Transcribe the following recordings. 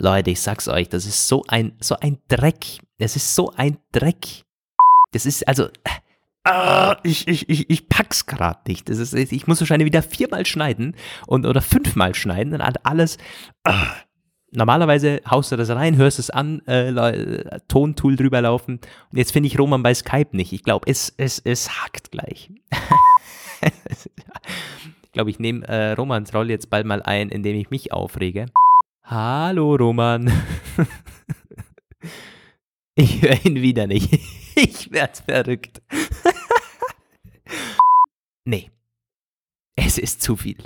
Leute, ich sag's euch, das ist so ein, so ein Dreck. Das ist so ein Dreck. Das ist also, äh, ich, ich, ich, ich pack's gerade nicht. Das ist, ich muss wahrscheinlich wieder viermal schneiden und oder fünfmal schneiden und alles. Äh. Normalerweise haust du das rein, hörst es an, äh, Tontool drüber laufen. Und jetzt finde ich Roman bei Skype nicht. Ich glaube, es, es, es hackt gleich. ich glaube, ich nehme äh, Romans Rolle jetzt bald mal ein, indem ich mich aufrege. Hallo Roman. ich höre ihn wieder nicht. ich werde verrückt. nee. Es ist zu viel.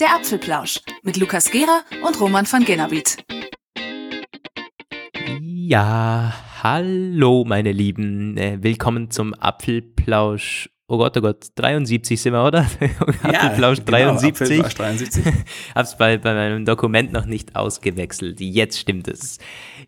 Der Apfelplausch mit Lukas Gera und Roman van Genabit. Ja, hallo meine Lieben. Äh, willkommen zum Apfelplausch. Oh Gott, oh Gott, 73 sind wir, oder? Apfelplausch ja, 73. Genau, Apfelplausch 73. Hab's bei, bei meinem Dokument noch nicht ausgewechselt. Jetzt stimmt es.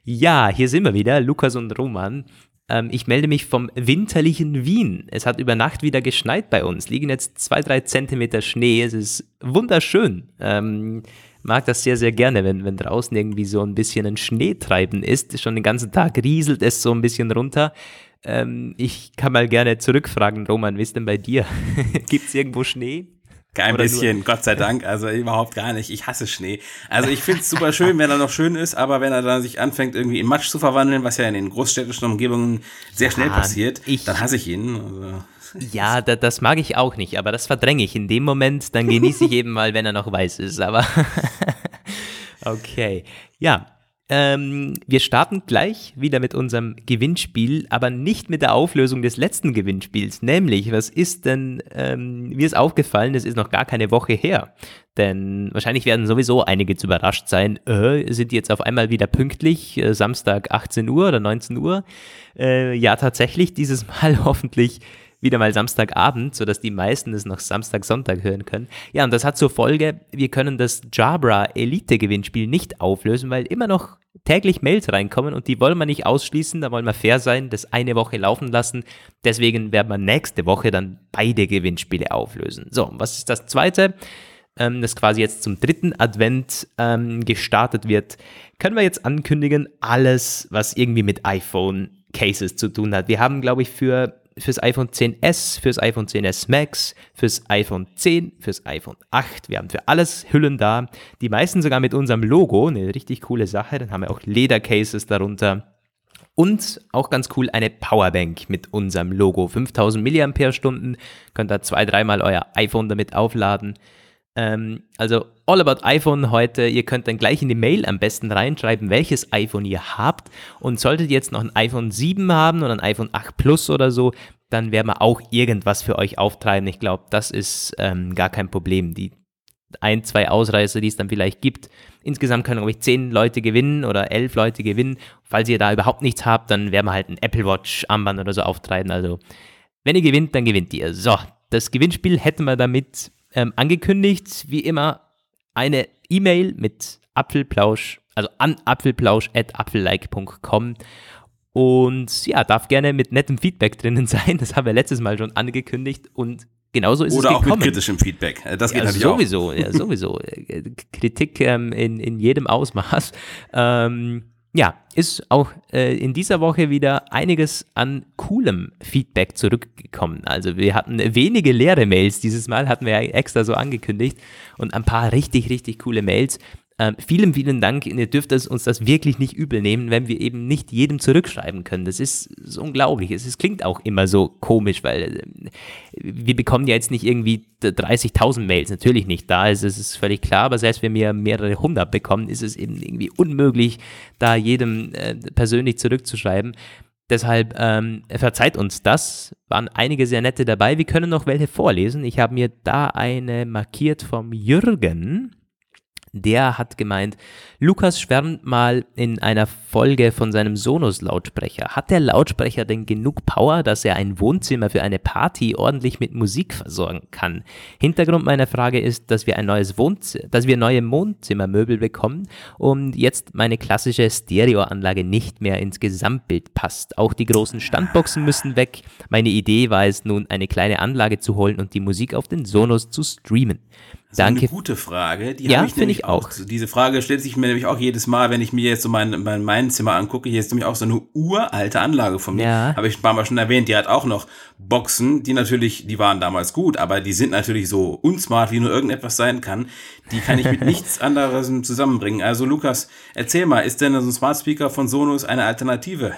Ja, hier sind wir wieder, Lukas und Roman. Ähm, ich melde mich vom winterlichen Wien. Es hat über Nacht wieder geschneit bei uns. Liegen jetzt zwei, drei Zentimeter Schnee. Es ist wunderschön. Ähm, mag das sehr, sehr gerne, wenn, wenn draußen irgendwie so ein bisschen ein Schneetreiben ist. Schon den ganzen Tag rieselt es so ein bisschen runter. Ähm, ich kann mal gerne zurückfragen, Roman, wie ist denn bei dir? Gibt es irgendwo Schnee? Kein Oder bisschen, nur? Gott sei Dank, also überhaupt gar nicht. Ich hasse Schnee. Also ich finde es super schön, wenn er noch schön ist, aber wenn er dann sich anfängt, irgendwie in Matsch zu verwandeln, was ja in den großstädtischen Umgebungen sehr schnell ja, passiert, dann hasse ich ihn. Also. Ja, da, das mag ich auch nicht, aber das verdränge ich in dem Moment, dann genieße ich eben mal, wenn er noch weiß ist, aber okay. Ja, ähm, wir starten gleich wieder mit unserem Gewinnspiel, aber nicht mit der Auflösung des letzten Gewinnspiels. Nämlich, was ist denn, ähm, mir ist aufgefallen, es ist noch gar keine Woche her. Denn wahrscheinlich werden sowieso einige zu überrascht sein, äh, sind die jetzt auf einmal wieder pünktlich, äh, Samstag 18 Uhr oder 19 Uhr. Äh, ja, tatsächlich, dieses Mal hoffentlich wieder mal Samstagabend, sodass die meisten es noch Samstag, Sonntag hören können. Ja, und das hat zur Folge, wir können das Jabra Elite Gewinnspiel nicht auflösen, weil immer noch täglich Mails reinkommen und die wollen wir nicht ausschließen, da wollen wir fair sein, das eine Woche laufen lassen. Deswegen werden wir nächste Woche dann beide Gewinnspiele auflösen. So, was ist das zweite? Ähm, das quasi jetzt zum dritten Advent ähm, gestartet wird, können wir jetzt ankündigen, alles, was irgendwie mit iPhone Cases zu tun hat. Wir haben, glaube ich, für fürs iPhone 10s, fürs iPhone 10s Max, fürs iPhone 10, fürs iPhone 8. Wir haben für alles Hüllen da. Die meisten sogar mit unserem Logo, eine richtig coole Sache. Dann haben wir auch Ledercases darunter. Und auch ganz cool eine Powerbank mit unserem Logo. 5000 mAh, könnt ihr zwei, dreimal euer iPhone damit aufladen. Ähm, also All About iPhone heute. Ihr könnt dann gleich in die Mail am besten reinschreiben, welches iPhone ihr habt. Und solltet ihr jetzt noch ein iPhone 7 haben oder ein iPhone 8 Plus oder so, dann werden wir auch irgendwas für euch auftreiben. Ich glaube, das ist ähm, gar kein Problem. Die ein, zwei Ausreißer, die es dann vielleicht gibt. Insgesamt können, glaube ich, zehn Leute gewinnen oder elf Leute gewinnen. Falls ihr da überhaupt nichts habt, dann werden wir halt ein Apple Watch Armband oder so auftreiben. Also, wenn ihr gewinnt, dann gewinnt ihr. So, das Gewinnspiel hätten wir damit ähm, angekündigt, wie immer, eine E-Mail mit Apfelplausch, also an apfelplausch.apfellike.com und ja, darf gerne mit nettem Feedback drinnen sein. Das haben wir letztes Mal schon angekündigt und genauso ist Oder es gekommen. Oder auch mit kritischem Feedback. Das geht ja, natürlich sowieso, auch. Ja, sowieso. Kritik ähm, in, in jedem Ausmaß. Ähm, ja, ist auch äh, in dieser Woche wieder einiges an coolem Feedback zurückgekommen. Also wir hatten wenige leere Mails dieses Mal, hatten wir extra so angekündigt und ein paar richtig, richtig coole Mails. Ähm, vielen, vielen Dank. Ihr dürft das, uns das wirklich nicht übel nehmen, wenn wir eben nicht jedem zurückschreiben können. Das ist, ist unglaublich. Es, es, klingt auch immer so komisch, weil äh, wir bekommen ja jetzt nicht irgendwie 30.000 Mails. Natürlich nicht. Da ist es völlig klar, aber selbst wenn wir mehrere hundert bekommen, ist es eben irgendwie unmöglich, da jedem äh, persönlich zurückzuschreiben. Deshalb ähm, verzeiht uns das. Waren einige sehr nette dabei. Wir können noch welche vorlesen. Ich habe mir da eine markiert vom Jürgen der hat gemeint, Lukas schwärmt mal in einer Folge von seinem Sonos-Lautsprecher. Hat der Lautsprecher denn genug Power, dass er ein Wohnzimmer für eine Party ordentlich mit Musik versorgen kann? Hintergrund meiner Frage ist, dass wir ein neues Wohnzimmer, dass wir neue Wohnzimmermöbel bekommen und jetzt meine klassische Stereoanlage nicht mehr ins Gesamtbild passt. Auch die großen Standboxen müssen weg. Meine Idee war es nun, eine kleine Anlage zu holen und die Musik auf den Sonos zu streamen. Das Danke. Ist eine gute Frage. Die ja, finde ich auch. Diese Frage stellt sich mir nämlich auch jedes Mal, wenn ich mir jetzt so mein, mein, mein Zimmer angucke. Hier ist nämlich auch so eine uralte Anlage von mir. Ja. Habe ich ein paar Mal schon erwähnt. Die hat auch noch Boxen, die natürlich, die waren damals gut, aber die sind natürlich so unsmart, wie nur irgendetwas sein kann. Die kann ich mit nichts anderes zusammenbringen. Also Lukas, erzähl mal, ist denn so ein Smart Speaker von Sonos eine Alternative?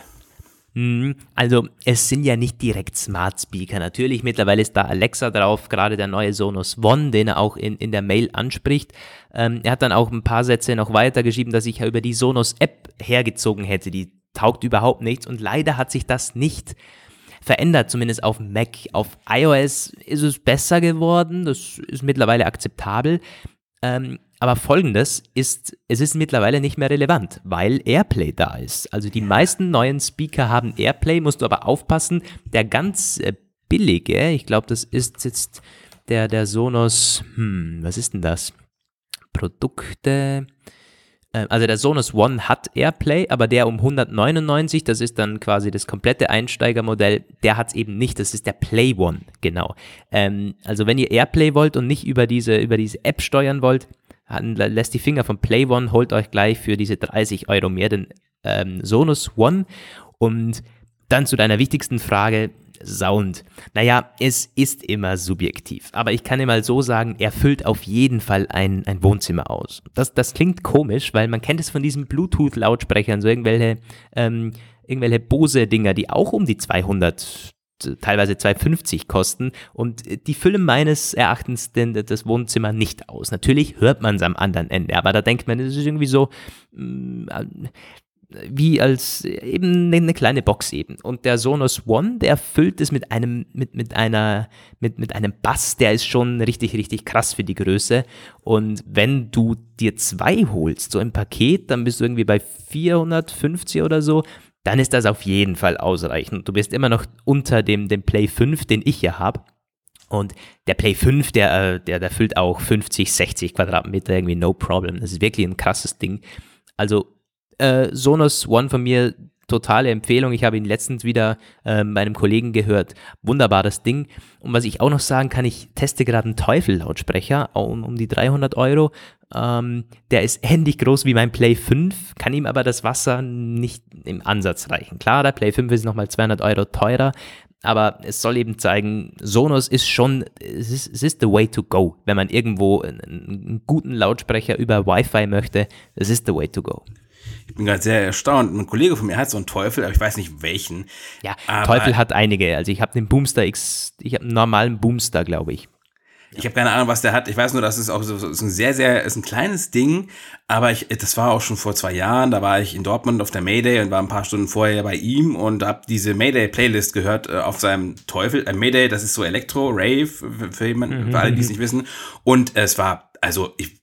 Mhm. Also es sind ja nicht direkt Smart Speaker. Natürlich, mittlerweile ist da Alexa drauf, gerade der neue Sonos One, den er auch in, in der Mail anspricht. Ähm, er hat dann auch ein paar Sätze noch weitergeschrieben, dass ich ja über die Sonos App hergezogen hätte. Die taugt überhaupt nichts und leider hat sich das nicht verändert, zumindest auf Mac. Auf iOS ist es besser geworden, das ist mittlerweile akzeptabel. Ähm, aber folgendes ist, es ist mittlerweile nicht mehr relevant, weil Airplay da ist. Also die meisten neuen Speaker haben Airplay, musst du aber aufpassen. Der ganz äh, billige, ich glaube, das ist jetzt der, der Sonos, hm, was ist denn das? Produkte, äh, also der Sonos One hat Airplay, aber der um 199, das ist dann quasi das komplette Einsteigermodell, der hat es eben nicht. Das ist der Play One, genau. Ähm, also wenn ihr Airplay wollt und nicht über diese, über diese App steuern wollt, lässt die Finger von Play One, holt euch gleich für diese 30 Euro mehr den ähm, Sonos One. Und dann zu deiner wichtigsten Frage, Sound. Naja, es ist immer subjektiv, aber ich kann dir mal so sagen, er füllt auf jeden Fall ein, ein Wohnzimmer aus. Das, das klingt komisch, weil man kennt es von diesen Bluetooth-Lautsprechern, so irgendwelche, ähm, irgendwelche Bose-Dinger, die auch um die 200 teilweise 2,50 kosten und die füllen meines Erachtens denn das Wohnzimmer nicht aus. Natürlich hört man es am anderen Ende, aber da denkt man, es ist irgendwie so, mm, wie als eben eine kleine Box eben. Und der Sonos One, der füllt es mit einem, mit, mit einer, mit, mit einem Bass, der ist schon richtig, richtig krass für die Größe. Und wenn du dir zwei holst, so im Paket, dann bist du irgendwie bei 450 oder so dann ist das auf jeden Fall ausreichend. Du bist immer noch unter dem, dem Play 5, den ich ja habe. Und der Play 5, der, äh, der, der füllt auch 50, 60 Quadratmeter irgendwie no problem. Das ist wirklich ein krasses Ding. Also äh, Sonos One von mir totale Empfehlung. Ich habe ihn letztens wieder äh, bei einem Kollegen gehört. Wunderbares Ding. Und was ich auch noch sagen kann, ich teste gerade einen Teufel-Lautsprecher um, um die 300 Euro. Ähm, der ist ähnlich groß wie mein Play 5, kann ihm aber das Wasser nicht im Ansatz reichen. Klar, der Play 5 ist nochmal 200 Euro teurer, aber es soll eben zeigen, Sonos ist schon, es ist, es ist the way to go. Wenn man irgendwo einen, einen guten Lautsprecher über Wi-Fi möchte, es ist the way to go. Ich bin gerade sehr erstaunt. Ein Kollege von mir hat so einen Teufel, aber ich weiß nicht welchen. Ja, Teufel hat einige. Also ich habe den Boomster X, ich habe einen normalen Boomster, glaube ich. Ich habe keine Ahnung, was der hat. Ich weiß nur, dass es auch so, so ein sehr, sehr, ist ein kleines Ding. Aber ich, das war auch schon vor zwei Jahren. Da war ich in Dortmund auf der Mayday und war ein paar Stunden vorher bei ihm und habe diese Mayday-Playlist gehört äh, auf seinem Teufel. Äh, Mayday, das ist so Elektro, Rave, für, jemanden, mhm. für alle, die es nicht wissen. Und es war, also ich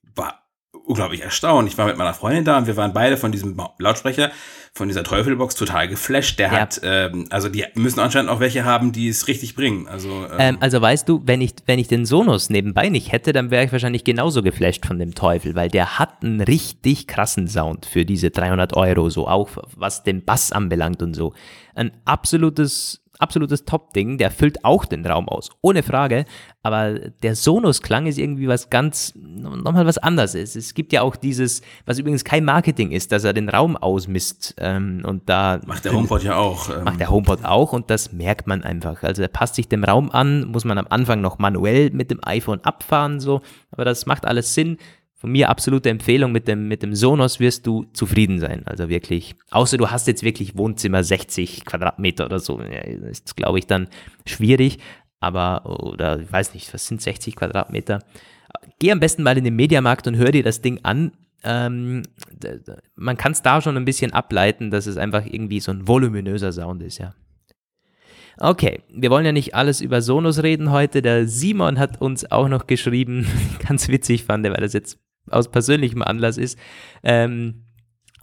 unglaublich erstaunt. Ich war mit meiner Freundin da und wir waren beide von diesem Lautsprecher, von dieser Teufelbox total geflasht. Der ja. hat, ähm, also die müssen anscheinend auch welche haben, die es richtig bringen. Also, ähm, ähm, also weißt du, wenn ich, wenn ich den Sonos nebenbei nicht hätte, dann wäre ich wahrscheinlich genauso geflasht von dem Teufel, weil der hat einen richtig krassen Sound für diese 300 Euro, so auch was den Bass anbelangt und so. Ein absolutes absolutes Top-Ding, der füllt auch den Raum aus, ohne Frage, aber der Sonos-Klang ist irgendwie was ganz, nochmal was anderes. Es gibt ja auch dieses, was übrigens kein Marketing ist, dass er den Raum ausmisst ähm, und da... Macht der HomePod ja auch. Ähm. Macht der HomePod auch und das merkt man einfach. Also er passt sich dem Raum an, muss man am Anfang noch manuell mit dem iPhone abfahren, so, aber das macht alles Sinn von mir absolute Empfehlung, mit dem, mit dem Sonos wirst du zufrieden sein. Also wirklich, außer du hast jetzt wirklich Wohnzimmer 60 Quadratmeter oder so, ja, ist glaube ich dann schwierig, aber, oder ich weiß nicht, was sind 60 Quadratmeter? Geh am besten mal in den Mediamarkt und hör dir das Ding an. Ähm, man kann es da schon ein bisschen ableiten, dass es einfach irgendwie so ein voluminöser Sound ist, ja. Okay, wir wollen ja nicht alles über Sonos reden heute. Der Simon hat uns auch noch geschrieben, ganz witzig fand er, weil das jetzt aus persönlichem Anlass ist. Ähm,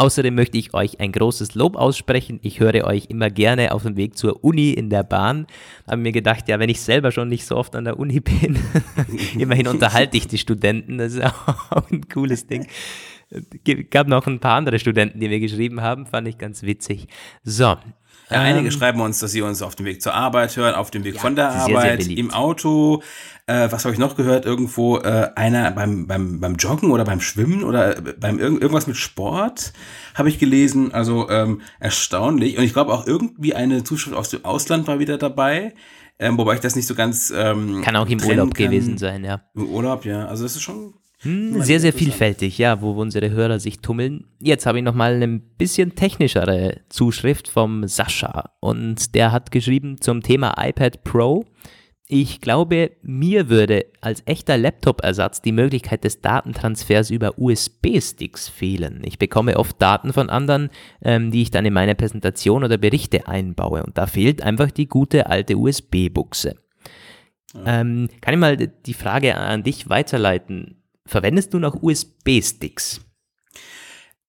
Außerdem möchte ich euch ein großes Lob aussprechen. Ich höre euch immer gerne auf dem Weg zur Uni in der Bahn. Habe mir gedacht, ja, wenn ich selber schon nicht so oft an der Uni bin, immerhin unterhalte ich die Studenten. Das ist auch ein cooles Ding. Es gab noch ein paar andere Studenten, die mir geschrieben haben, fand ich ganz witzig. So, ja, einige ähm, schreiben uns, dass sie uns auf dem Weg zur Arbeit hören, auf dem Weg ja, von der Arbeit, sehr im Auto. Äh, was habe ich noch gehört? Irgendwo äh, einer beim, beim, beim Joggen oder beim Schwimmen oder äh, beim irg irgendwas mit Sport habe ich gelesen. Also ähm, erstaunlich. Und ich glaube auch irgendwie eine Zuschrift aus dem Ausland war wieder dabei. Ähm, wobei ich das nicht so ganz. Ähm, kann auch im Urlaub kann. gewesen sein, ja. Im Urlaub, ja. Also das ist schon hm, sehr, sehr vielfältig, ja, wo unsere Hörer sich tummeln. Jetzt habe ich nochmal eine bisschen technischere Zuschrift vom Sascha und der hat geschrieben zum Thema iPad Pro. Ich glaube, mir würde als echter Laptop-Ersatz die Möglichkeit des Datentransfers über USB-Sticks fehlen. Ich bekomme oft Daten von anderen, ähm, die ich dann in meine Präsentation oder Berichte einbaue und da fehlt einfach die gute alte USB-Buchse. Ja. Ähm, kann ich mal die Frage an dich weiterleiten? Verwendest du noch USB-Sticks?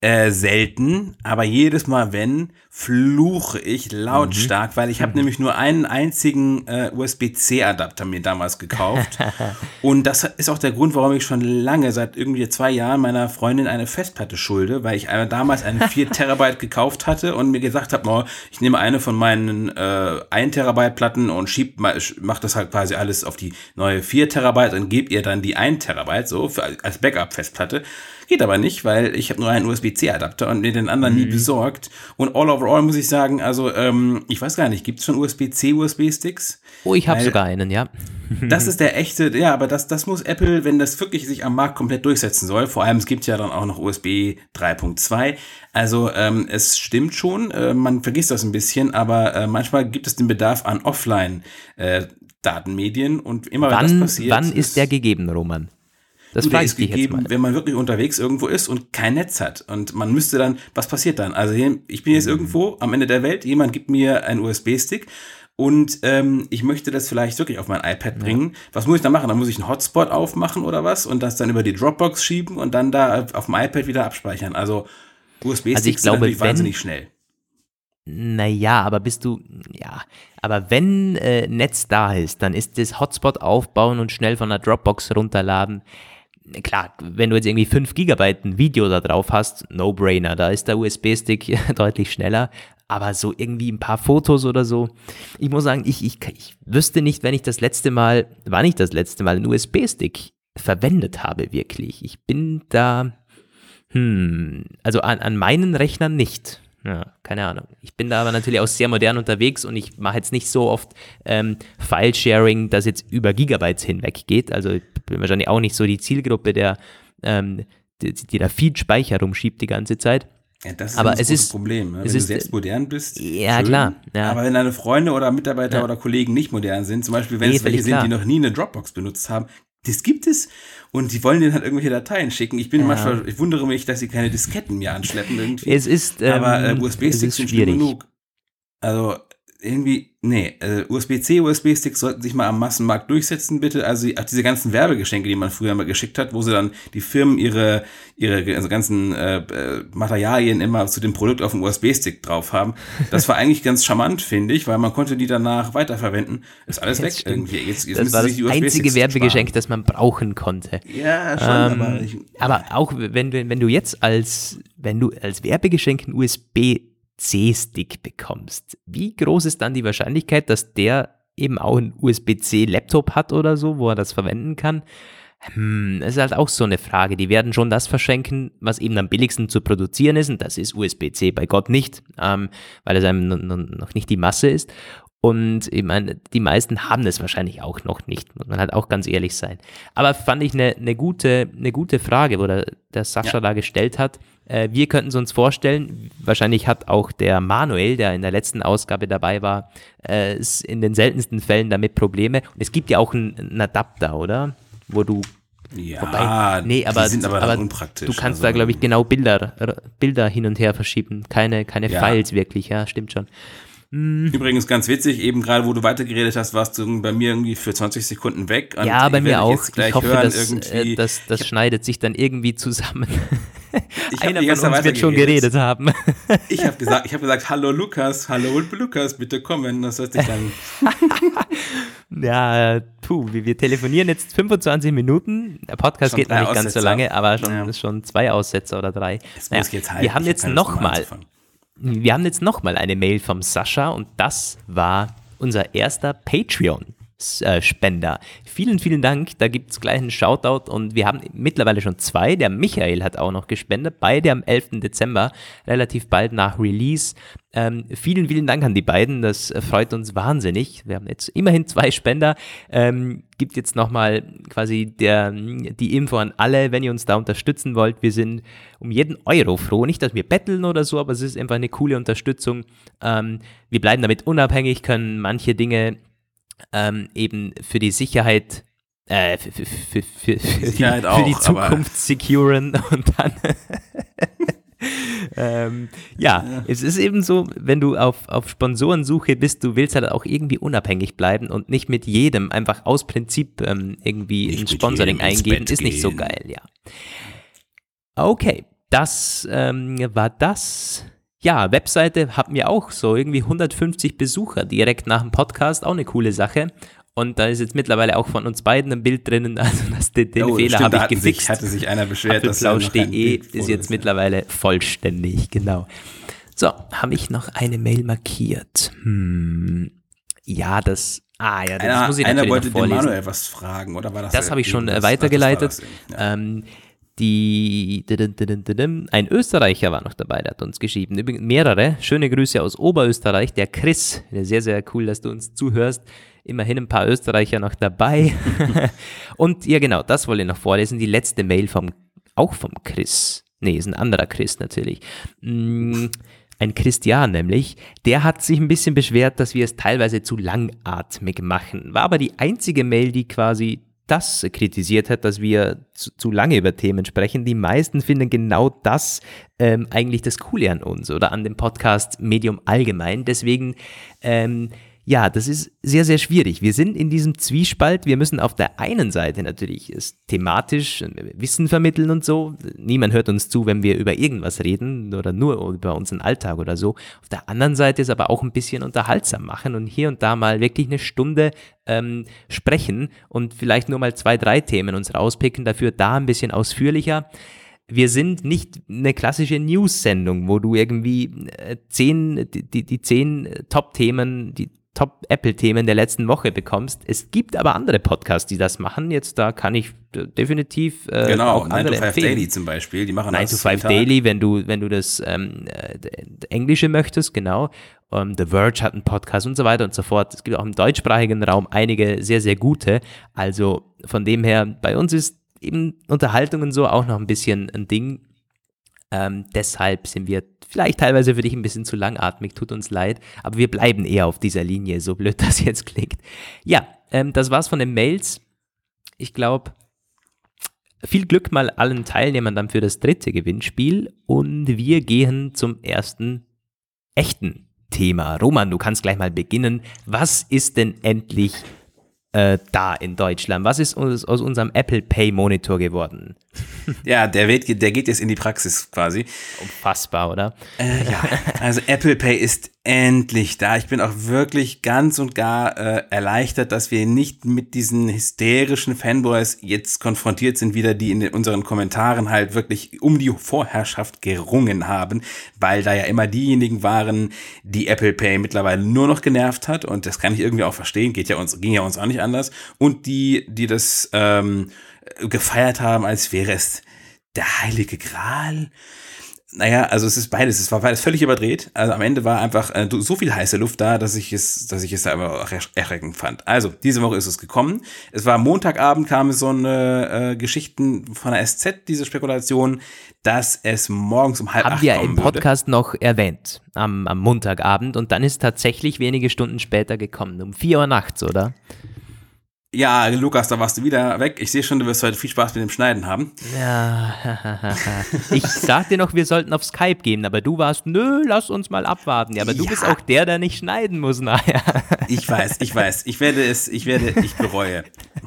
Äh, selten, aber jedes Mal, wenn, fluche ich lautstark, mhm. weil ich habe mhm. nämlich nur einen einzigen äh, USB-C-Adapter mir damals gekauft. und das ist auch der Grund, warum ich schon lange, seit irgendwie zwei Jahren, meiner Freundin eine Festplatte schulde, weil ich damals eine 4 Terabyte gekauft hatte und mir gesagt habe, oh, ich nehme eine von meinen äh, 1 Terabyte Platten und schieb, mach das halt quasi alles auf die neue 4 Terabyte und gebe ihr dann die 1 Terabyte so für, als Backup-Festplatte. Geht aber nicht, weil ich habe nur einen USB-C-Adapter und mir den anderen mhm. nie besorgt. Und all overall muss ich sagen, also ähm, ich weiß gar nicht, gibt es schon USB-C USB-Sticks? Oh, ich habe sogar einen, ja. das ist der echte, ja, aber das, das muss Apple, wenn das wirklich sich am Markt komplett durchsetzen soll, vor allem es gibt ja dann auch noch USB 3.2. Also ähm, es stimmt schon, äh, man vergisst das ein bisschen, aber äh, manchmal gibt es den Bedarf an Offline. Äh, Datenmedien und immer wann, wenn das passiert. Wann ist der gegeben, Roman? Das frage ich dich gegeben, wenn man wirklich unterwegs irgendwo ist und kein Netz hat. Und man müsste dann, was passiert dann? Also ich bin jetzt mhm. irgendwo am Ende der Welt, jemand gibt mir einen USB-Stick und ähm, ich möchte das vielleicht wirklich auf mein iPad bringen. Ja. Was muss ich dann machen? Dann muss ich einen Hotspot aufmachen oder was und das dann über die Dropbox schieben und dann da auf dem iPad wieder abspeichern. Also USB-Sticks also sind natürlich wenn, wahnsinnig schnell. Naja, aber bist du, ja, aber wenn äh, Netz da ist, dann ist das Hotspot aufbauen und schnell von der Dropbox runterladen klar, wenn du jetzt irgendwie 5 Gigabyte ein Video da drauf hast, No-Brainer, da ist der USB-Stick deutlich schneller, aber so irgendwie ein paar Fotos oder so. Ich muss sagen, ich, ich, ich wüsste nicht, wenn ich das letzte Mal, wann ich das letzte Mal einen USB-Stick verwendet habe, wirklich. Ich bin da, hm, also an, an meinen Rechnern nicht. Ja, keine Ahnung. Ich bin da aber natürlich auch sehr modern unterwegs und ich mache jetzt nicht so oft ähm, File-Sharing, das jetzt über Gigabytes hinweg geht. Also ich bin wahrscheinlich auch nicht so die Zielgruppe, der, ähm, die, die da viel Speicher rumschiebt die ganze Zeit. Ja, das ist aber es ist, Problem. Ne? Wenn ist, du selbst modern bist, ja schön, klar. Ja. Aber wenn deine Freunde oder Mitarbeiter ja. oder Kollegen nicht modern sind, zum Beispiel wenn nee, es welche sind, die noch nie eine Dropbox benutzt haben, das gibt es und die wollen denen halt irgendwelche Dateien schicken. Ich bin ja. manchmal, ich wundere mich, dass sie keine Disketten mir anschleppen irgendwie. Es ist, ähm, aber äh, USB-Sticks sind schwierig genug. Also irgendwie, nee, äh, USB-C, USB-Sticks sollten sich mal am Massenmarkt durchsetzen, bitte. Also auch diese ganzen Werbegeschenke, die man früher mal geschickt hat, wo sie dann die Firmen ihre, ihre also ganzen äh, äh Materialien immer zu dem Produkt auf dem USB-Stick drauf haben. Das war eigentlich ganz charmant, finde ich, weil man konnte die danach weiterverwenden. Ist alles weg stimmt. irgendwie. Jetzt, jetzt das war das einzige Werbegeschenk, das man brauchen konnte. Ja, schon, ähm, aber, ich, aber auch wenn, wenn du jetzt als, wenn du als Werbegeschenk ein USB C-Stick bekommst, wie groß ist dann die Wahrscheinlichkeit, dass der eben auch einen USB-C-Laptop hat oder so, wo er das verwenden kann? Hm, das ist halt auch so eine Frage. Die werden schon das verschenken, was eben am billigsten zu produzieren ist, und das ist USB-C bei Gott nicht, ähm, weil es einem noch nicht die Masse ist. Und ich meine, die meisten haben es wahrscheinlich auch noch nicht, muss man halt auch ganz ehrlich sein. Aber fand ich eine, eine, gute, eine gute Frage, wo der, der Sascha ja. da gestellt hat. Äh, wir könnten es uns vorstellen, wahrscheinlich hat auch der Manuel, der in der letzten Ausgabe dabei war, äh, in den seltensten Fällen damit Probleme. Und es gibt ja auch einen, einen Adapter, oder? Wo du ja, Wobei, nee, aber, die sind aber, aber unpraktisch. Du kannst also, da, glaube ich, genau Bilder, Bilder hin und her verschieben. Keine, keine ja. Files wirklich, ja, stimmt schon. Mm. Übrigens ganz witzig, eben gerade wo du weitergeredet hast, warst du bei mir irgendwie für 20 Sekunden weg. ja, bei mir auch. Ich hoffe, hören, das, äh, das, das schneidet sich dann irgendwie zusammen. Einer von uns wird schon geredet haben. ich habe gesagt, ich gesagt, hallo Lukas, hallo Lukas, bitte kommen. Das hört sich dann. ja, puh, wir, telefonieren jetzt 25 Minuten. Der Podcast schon geht noch nicht Aussetzer. ganz so lange, aber schon, ja. schon zwei Aussetzer oder drei. Naja, wir haben jetzt nochmal wir haben jetzt nochmal eine Mail vom Sascha und das war unser erster Patreon. Spender. Vielen, vielen Dank. Da gibt es gleich einen Shoutout und wir haben mittlerweile schon zwei. Der Michael hat auch noch gespendet, beide am 11. Dezember, relativ bald nach Release. Ähm, vielen, vielen Dank an die beiden. Das freut uns wahnsinnig. Wir haben jetzt immerhin zwei Spender. Ähm, gibt jetzt nochmal quasi der, die Info an alle, wenn ihr uns da unterstützen wollt. Wir sind um jeden Euro froh. Nicht, dass wir betteln oder so, aber es ist einfach eine coole Unterstützung. Ähm, wir bleiben damit unabhängig, können manche Dinge ähm, eben für die Sicherheit äh, für, für, für, für, die, auch, für die Zukunft securen und dann ähm, ja, ja, es ist eben so, wenn du auf, auf Sponsorensuche bist, du willst halt auch irgendwie unabhängig bleiben und nicht mit jedem einfach aus Prinzip ähm, irgendwie nicht ein Sponsoring eingeben, ist nicht so geil, ja. Okay, das ähm, war das. Ja, Webseite haben wir auch so irgendwie 150 Besucher direkt nach dem Podcast, auch eine coole Sache. Und da ist jetzt mittlerweile auch von uns beiden ein Bild drinnen, also das, den, den oh, Fehler habe ich gefixt. Sich, hatte sich einer beschwert, dass Plausch.de ist jetzt ja. mittlerweile vollständig, genau. So, habe ich noch eine Mail markiert? Hm. Ja, das Ah ja, das einer, muss ich natürlich einer wollte noch vorlesen. Manuel was fragen, oder war das? Das habe ich schon äh, weitergeleitet. Ja. Ähm, die, ein Österreicher war noch dabei, der hat uns geschrieben. Übrigens mehrere. Schöne Grüße aus Oberösterreich. Der Chris, sehr, sehr cool, dass du uns zuhörst. Immerhin ein paar Österreicher noch dabei. Und ja, genau, das wollte ich noch vorlesen. Die letzte Mail vom, auch vom Chris. Nee, ist ein anderer Chris natürlich. Mm, ein Christian nämlich, der hat sich ein bisschen beschwert, dass wir es teilweise zu langatmig machen. War aber die einzige Mail, die quasi das kritisiert hat, dass wir zu, zu, lange über Themen sprechen. Die meisten finden genau das ähm, eigentlich das Coole an uns oder an dem Podcast Medium allgemein. Deswegen ähm, ja, das ist sehr, sehr schwierig. Wir sind in diesem Zwiespalt. Wir müssen auf der einen Seite natürlich thematisch Wissen vermitteln und so. Niemand hört uns zu, wenn wir über irgendwas reden oder nur über unseren Alltag oder so. Auf der anderen Seite ist aber auch ein bisschen unterhaltsam machen und hier und da mal wirklich eine Stunde ähm, sprechen und vielleicht nur mal zwei, drei Themen uns rauspicken, dafür da ein bisschen ausführlicher wir sind nicht eine klassische News-Sendung, wo du irgendwie äh, zehn, die, die zehn Top-Themen, die Top-Apple-Themen der letzten Woche bekommst. Es gibt aber andere Podcasts, die das machen. Jetzt da kann ich definitiv äh, genau, auch 9 andere to 5 empfehlen. Daily zum Beispiel, die machen 9 to 5 Daily, wenn du, wenn du das ähm, äh, Englische möchtest, genau. Um, ähm, The Verge hat einen Podcast und so weiter und so fort. Es gibt auch im deutschsprachigen Raum einige sehr, sehr gute. Also von dem her, bei uns ist eben Unterhaltung und so auch noch ein bisschen ein Ding. Ähm, deshalb sind wir vielleicht teilweise für dich ein bisschen zu langatmig, tut uns leid, aber wir bleiben eher auf dieser Linie, so blöd das jetzt klingt. Ja, ähm, das war's von den Mails. Ich glaube, viel Glück mal allen Teilnehmern dann für das dritte Gewinnspiel und wir gehen zum ersten echten Thema. Roman, du kannst gleich mal beginnen. Was ist denn endlich äh, da in Deutschland? Was ist aus, aus unserem Apple Pay Monitor geworden? Ja, der, wird, der geht jetzt in die Praxis quasi. Unfassbar, oder? Äh, ja, also Apple Pay ist endlich da. Ich bin auch wirklich ganz und gar äh, erleichtert, dass wir nicht mit diesen hysterischen Fanboys jetzt konfrontiert sind, wieder die in unseren Kommentaren halt wirklich um die Vorherrschaft gerungen haben, weil da ja immer diejenigen waren, die Apple Pay mittlerweile nur noch genervt hat und das kann ich irgendwie auch verstehen, geht ja uns, ging ja uns auch nicht anders und die, die das ähm, gefeiert haben, als wäre es der heilige Gral naja, also es ist beides. Es war beides völlig überdreht. Also am Ende war einfach äh, so viel heiße Luft da, dass ich es, dass ich es da immer erschreckend fand. Also, diese Woche ist es gekommen. Es war Montagabend, kam so eine äh, Geschichten von der SZ, diese Spekulation, dass es morgens um halb Haben acht wir im Podcast würde. noch erwähnt, am, am Montagabend. Und dann ist tatsächlich wenige Stunden später gekommen, um vier Uhr nachts, oder? Ja, Lukas, da warst du wieder weg. Ich sehe schon, du wirst heute viel Spaß mit dem Schneiden haben. Ja, ich sagte noch, wir sollten auf Skype gehen, aber du warst, nö, lass uns mal abwarten. Ja, aber du ja. bist auch der, der nicht schneiden muss nachher. Ich weiß, ich weiß. Ich werde es, ich werde, ich bereue.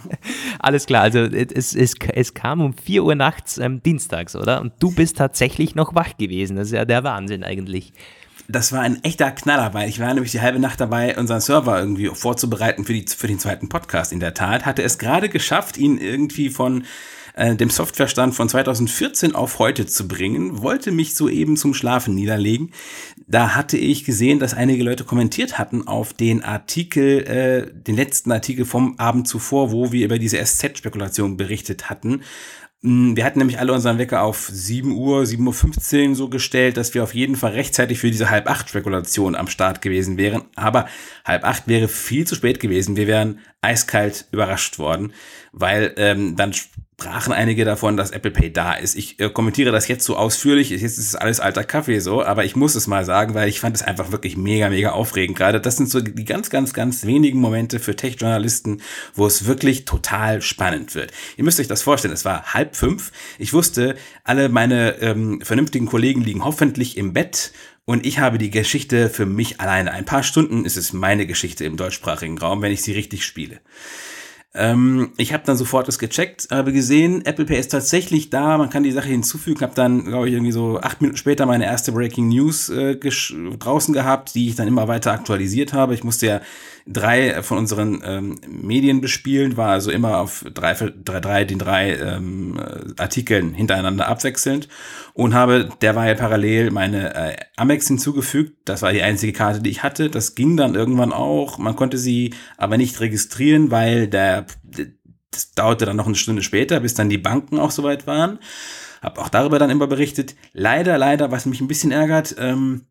Alles klar, also es, es, es kam um 4 Uhr nachts ähm, dienstags, oder? Und du bist tatsächlich noch wach gewesen. Das ist ja der Wahnsinn eigentlich das war ein echter Knaller, weil ich war nämlich die halbe Nacht dabei, unseren Server irgendwie vorzubereiten für, die, für den zweiten Podcast. In der Tat hatte es gerade geschafft, ihn irgendwie von äh, dem Softwarestand von 2014 auf heute zu bringen, wollte mich soeben zum Schlafen niederlegen. Da hatte ich gesehen, dass einige Leute kommentiert hatten auf den Artikel, äh, den letzten Artikel vom Abend zuvor, wo wir über diese SZ-Spekulation berichtet hatten. Mm, wir hatten nämlich alle unseren Wecker auf 7 Uhr, 7.15 Uhr so gestellt, dass wir auf jeden Fall rechtzeitig für diese halb acht Spekulation am Start gewesen wären. Aber halb acht wäre viel zu spät gewesen. Wir wären eiskalt überrascht worden, weil ähm, dann sprachen einige davon, dass Apple Pay da ist. Ich äh, kommentiere das jetzt so ausführlich. Jetzt ist es alles alter Kaffee so, aber ich muss es mal sagen, weil ich fand es einfach wirklich mega, mega aufregend. Gerade das sind so die ganz, ganz, ganz wenigen Momente für Tech-Journalisten, wo es wirklich total spannend wird. Ihr müsst euch das vorstellen. Es war halb fünf. Ich wusste, alle meine ähm, vernünftigen Kollegen liegen hoffentlich im Bett und ich habe die Geschichte für mich alleine. Ein paar Stunden ist es meine Geschichte im deutschsprachigen Raum, wenn ich sie richtig spiele. Ähm, ich habe dann sofort das gecheckt, habe gesehen, Apple Pay ist tatsächlich da, man kann die Sache hinzufügen, habe dann, glaube ich, irgendwie so acht Minuten später meine erste Breaking News äh, draußen gehabt, die ich dann immer weiter aktualisiert habe. Ich musste ja drei von unseren ähm, Medien bespielen, war also immer auf drei, drei, drei den drei ähm, Artikeln hintereinander abwechselnd und habe derweil parallel meine äh, Amex hinzugefügt. Das war die einzige Karte, die ich hatte. Das ging dann irgendwann auch. Man konnte sie aber nicht registrieren, weil der das dauerte dann noch eine Stunde später, bis dann die Banken auch soweit waren. Hab auch darüber dann immer berichtet. Leider, leider, was mich ein bisschen ärgert, ähm,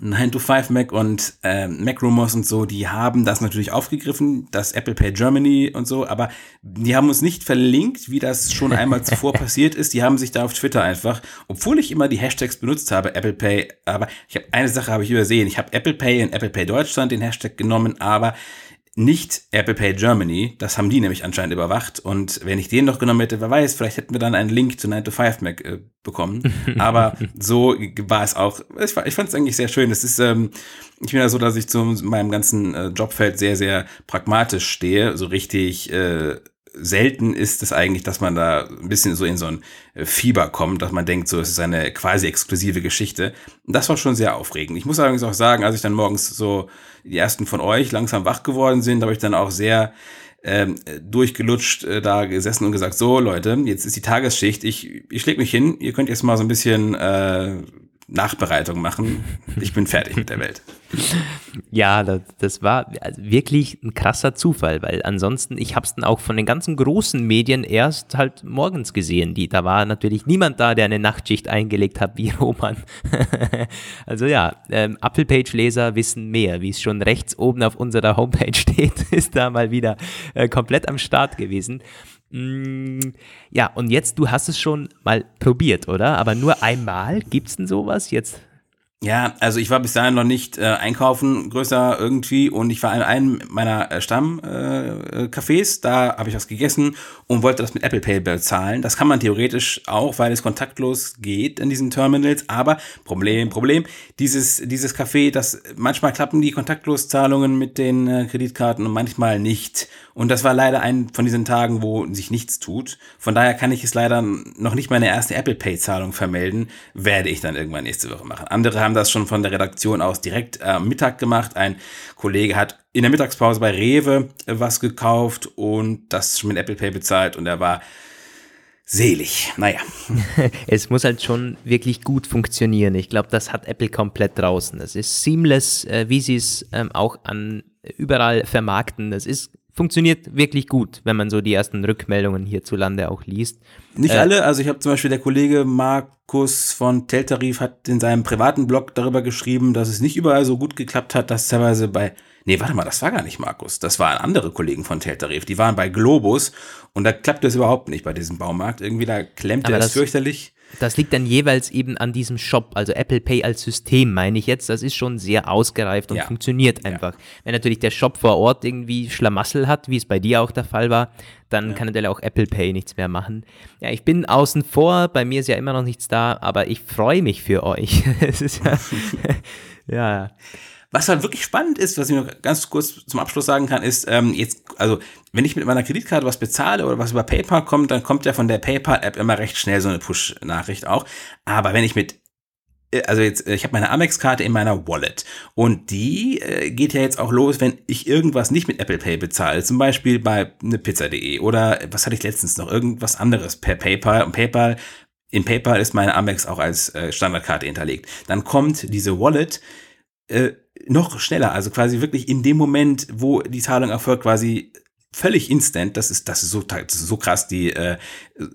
9 to 5 Mac und äh, Mac Rumors und so, die haben das natürlich aufgegriffen, das Apple Pay Germany und so, aber die haben uns nicht verlinkt, wie das schon einmal zuvor passiert ist. Die haben sich da auf Twitter einfach, obwohl ich immer die Hashtags benutzt habe, Apple Pay, aber ich habe eine Sache habe ich übersehen. Ich habe Apple Pay und Apple Pay Deutschland den Hashtag genommen, aber nicht Apple Pay Germany, das haben die nämlich anscheinend überwacht. Und wenn ich den noch genommen hätte, wer weiß, vielleicht hätten wir dann einen Link zu 9 to 5 Mac äh, bekommen, aber so war es auch, ich, ich fand es eigentlich sehr schön, es ist, ähm, ich bin ja so, dass ich zu meinem ganzen äh, Jobfeld sehr, sehr pragmatisch stehe, so richtig äh, selten ist es eigentlich, dass man da ein bisschen so in so ein äh, Fieber kommt, dass man denkt, so es ist eine quasi exklusive Geschichte. Und das war schon sehr aufregend. Ich muss allerdings auch sagen, als ich dann morgens so die ersten von euch langsam wach geworden sind, habe ich dann auch sehr ähm, durchgelutscht äh, da gesessen und gesagt, so Leute, jetzt ist die Tagesschicht, ich, ich schläg mich hin, ihr könnt jetzt mal so ein bisschen äh, Nachbereitung machen. Ich bin fertig mit der Welt. Ja, das, das war wirklich ein krasser Zufall, weil ansonsten, ich habe es dann auch von den ganzen großen Medien erst halt morgens gesehen. Die, da war natürlich niemand da, der eine Nachtschicht eingelegt hat, wie Roman. also ja, ähm, Apple Page-Leser wissen mehr, wie es schon rechts oben auf unserer Homepage steht, ist da mal wieder äh, komplett am Start gewesen. Mm, ja, und jetzt, du hast es schon mal probiert, oder? Aber nur einmal? Gibt es denn sowas jetzt? Ja, also ich war bis dahin noch nicht äh, einkaufen größer irgendwie und ich war in einem meiner äh, Stammcafés, äh, da habe ich was gegessen und wollte das mit Apple Pay bezahlen. Das kann man theoretisch auch, weil es kontaktlos geht in diesen Terminals, aber Problem, Problem, dieses, dieses Café, das manchmal klappen die Kontaktloszahlungen mit den äh, Kreditkarten und manchmal nicht. Und das war leider ein von diesen Tagen, wo sich nichts tut. Von daher kann ich es leider noch nicht meine erste Apple Pay Zahlung vermelden. Werde ich dann irgendwann nächste Woche machen. Andere haben das schon von der Redaktion aus direkt äh, am Mittag gemacht. Ein Kollege hat in der Mittagspause bei Rewe äh, was gekauft und das schon mit Apple Pay bezahlt und er war selig. Naja. Es muss halt schon wirklich gut funktionieren. Ich glaube, das hat Apple komplett draußen. Es ist seamless, äh, wie sie es ähm, auch an überall vermarkten. Es ist funktioniert wirklich gut, wenn man so die ersten Rückmeldungen hierzulande auch liest. Nicht äh, alle, also ich habe zum Beispiel der Kollege Markus von Teltarif hat in seinem privaten Blog darüber geschrieben, dass es nicht überall so gut geklappt hat, dass teilweise bei Nee, warte mal, das war gar nicht Markus. Das waren andere Kollegen von Teltarif. Die waren bei Globus und da klappte es überhaupt nicht bei diesem Baumarkt. Irgendwie da klemmte es fürchterlich. Das liegt dann jeweils eben an diesem Shop, also Apple Pay als System, meine ich jetzt. Das ist schon sehr ausgereift und ja. funktioniert einfach. Ja. Wenn natürlich der Shop vor Ort irgendwie Schlamassel hat, wie es bei dir auch der Fall war, dann ja. kann natürlich auch Apple Pay nichts mehr machen. Ja, ich bin außen vor, bei mir ist ja immer noch nichts da, aber ich freue mich für euch. es ist ja, ja. Was halt wirklich spannend ist, was ich noch ganz kurz zum Abschluss sagen kann, ist, ähm, jetzt, also wenn ich mit meiner Kreditkarte was bezahle oder was über PayPal kommt, dann kommt ja von der PayPal-App immer recht schnell so eine Push-Nachricht auch. Aber wenn ich mit äh, also jetzt, ich habe meine Amex-Karte in meiner Wallet und die äh, geht ja jetzt auch los, wenn ich irgendwas nicht mit Apple Pay bezahle, zum Beispiel bei eine Pizza.de oder was hatte ich letztens noch, irgendwas anderes per PayPal und PayPal, in PayPal ist meine Amex auch als äh, Standardkarte hinterlegt. Dann kommt diese Wallet äh, noch schneller, also quasi wirklich in dem Moment, wo die Zahlung erfolgt, quasi völlig instant. Das ist, das ist so, das ist so krass. Die, äh, äh,